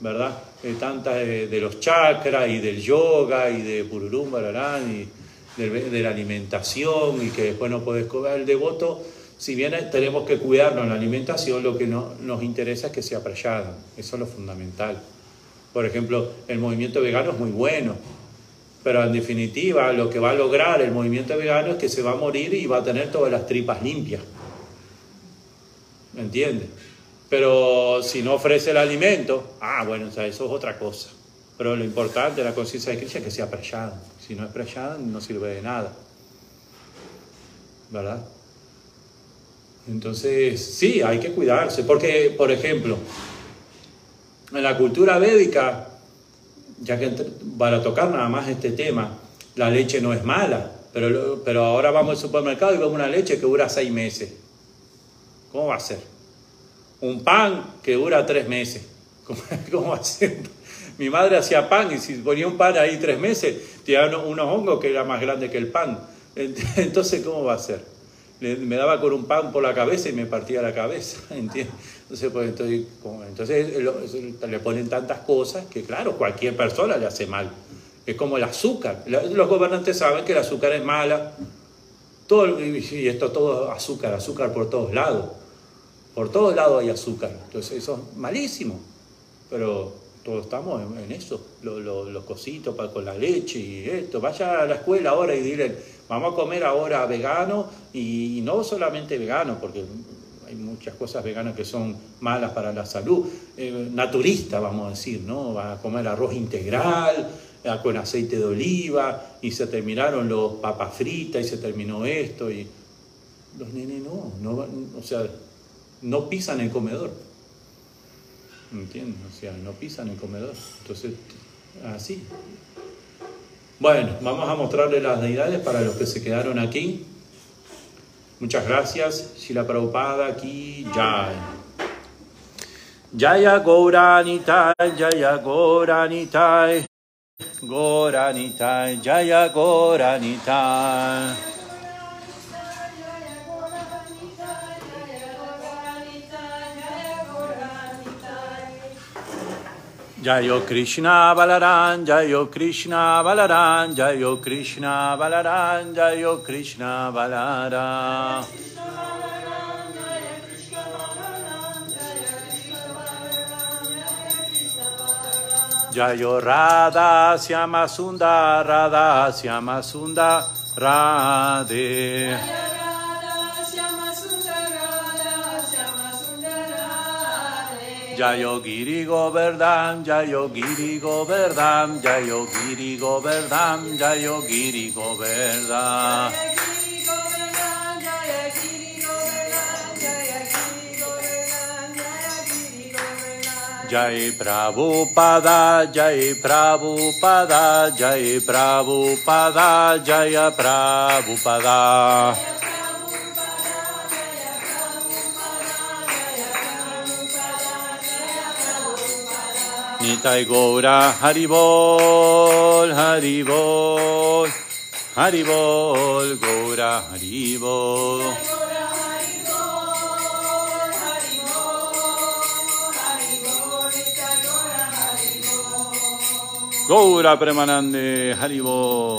¿verdad? De tantas de, los chakras y del yoga y de pururum, bararán y de, la alimentación y que después no puedes comer el devoto. Si bien tenemos que cuidarnos la alimentación, lo que no, nos interesa es que sea prayada, eso es lo fundamental. Por ejemplo, el movimiento vegano es muy bueno, pero en definitiva lo que va a lograr el movimiento vegano es que se va a morir y va a tener todas las tripas limpias. ¿Me entiendes? Pero si no ofrece el alimento, ah, bueno, o sea, eso es otra cosa. Pero lo importante de la conciencia de Cristo es que sea preyada. Si no es preyada, no sirve de nada. ¿Verdad? Entonces, sí, hay que cuidarse. Porque, por ejemplo, en la cultura védica, ya que para tocar nada más este tema, la leche no es mala, pero, pero ahora vamos al supermercado y vemos una leche que dura seis meses. ¿Cómo va a ser? Un pan que dura tres meses. *laughs* ¿Cómo, va a ser? Mi madre hacía pan y si ponía un pan ahí tres meses, tenía unos hongos que era más grande que el pan. *laughs* Entonces, ¿cómo va a ser? me daba con un pan por la cabeza y me partía la cabeza, *laughs* ¿entiendes? Entonces, pues, le ponen tantas cosas que, claro, cualquier persona le hace mal. Es como el azúcar. Los gobernantes saben que el azúcar es mala. Todo, y esto todo azúcar, azúcar por todos lados. Por todos lados hay azúcar. Entonces eso es malísimo. Pero todos estamos en, eso. Lo- lo- Los cositos para, con la leche y esto. Vaya a la escuela ahora y dile, vamos a comer ahora vegano y no solamente vegano, porque hay muchas cosas veganas que son malas para la salud. Eh, naturista, vamos a decir, ¿no? Va a comer arroz integral eh, con aceite de oliva y se terminaron los papas fritas y se terminó esto y los nenes no, no o sea, no pisan el comedor. ¿Entiendes? O sea, no pisan el comedor. Entonces, así. Bueno, vamos a mostrarle las deidades para los que se quedaron aquí. Muchas gracias. Shila Prabhupada aquí, Jai. Jaya Gauranitai, Jaya Gauranitai. Gauranitai, Jaya Gauranitai. Jayo Krishna Balaran, Jayo Krishna Balaran, Jayo Krishna Balaran, Jayo Krishna Balaran. Jayo Radha Syama Sundar, Radha Syama Sundar, Radhe. Jayo Giri Govardhan, Jayo Giri Govardhan, Jayo Giri Govardhan, Jayo Giri Govardhan. Jai Prabhupada, Jai Prabhupada, Jai Prabhupada, Jaya Prabhupada. Nitai Gora Haribol, Haribol, Haribol, Gora Haribol. Gora Premanande Haribol.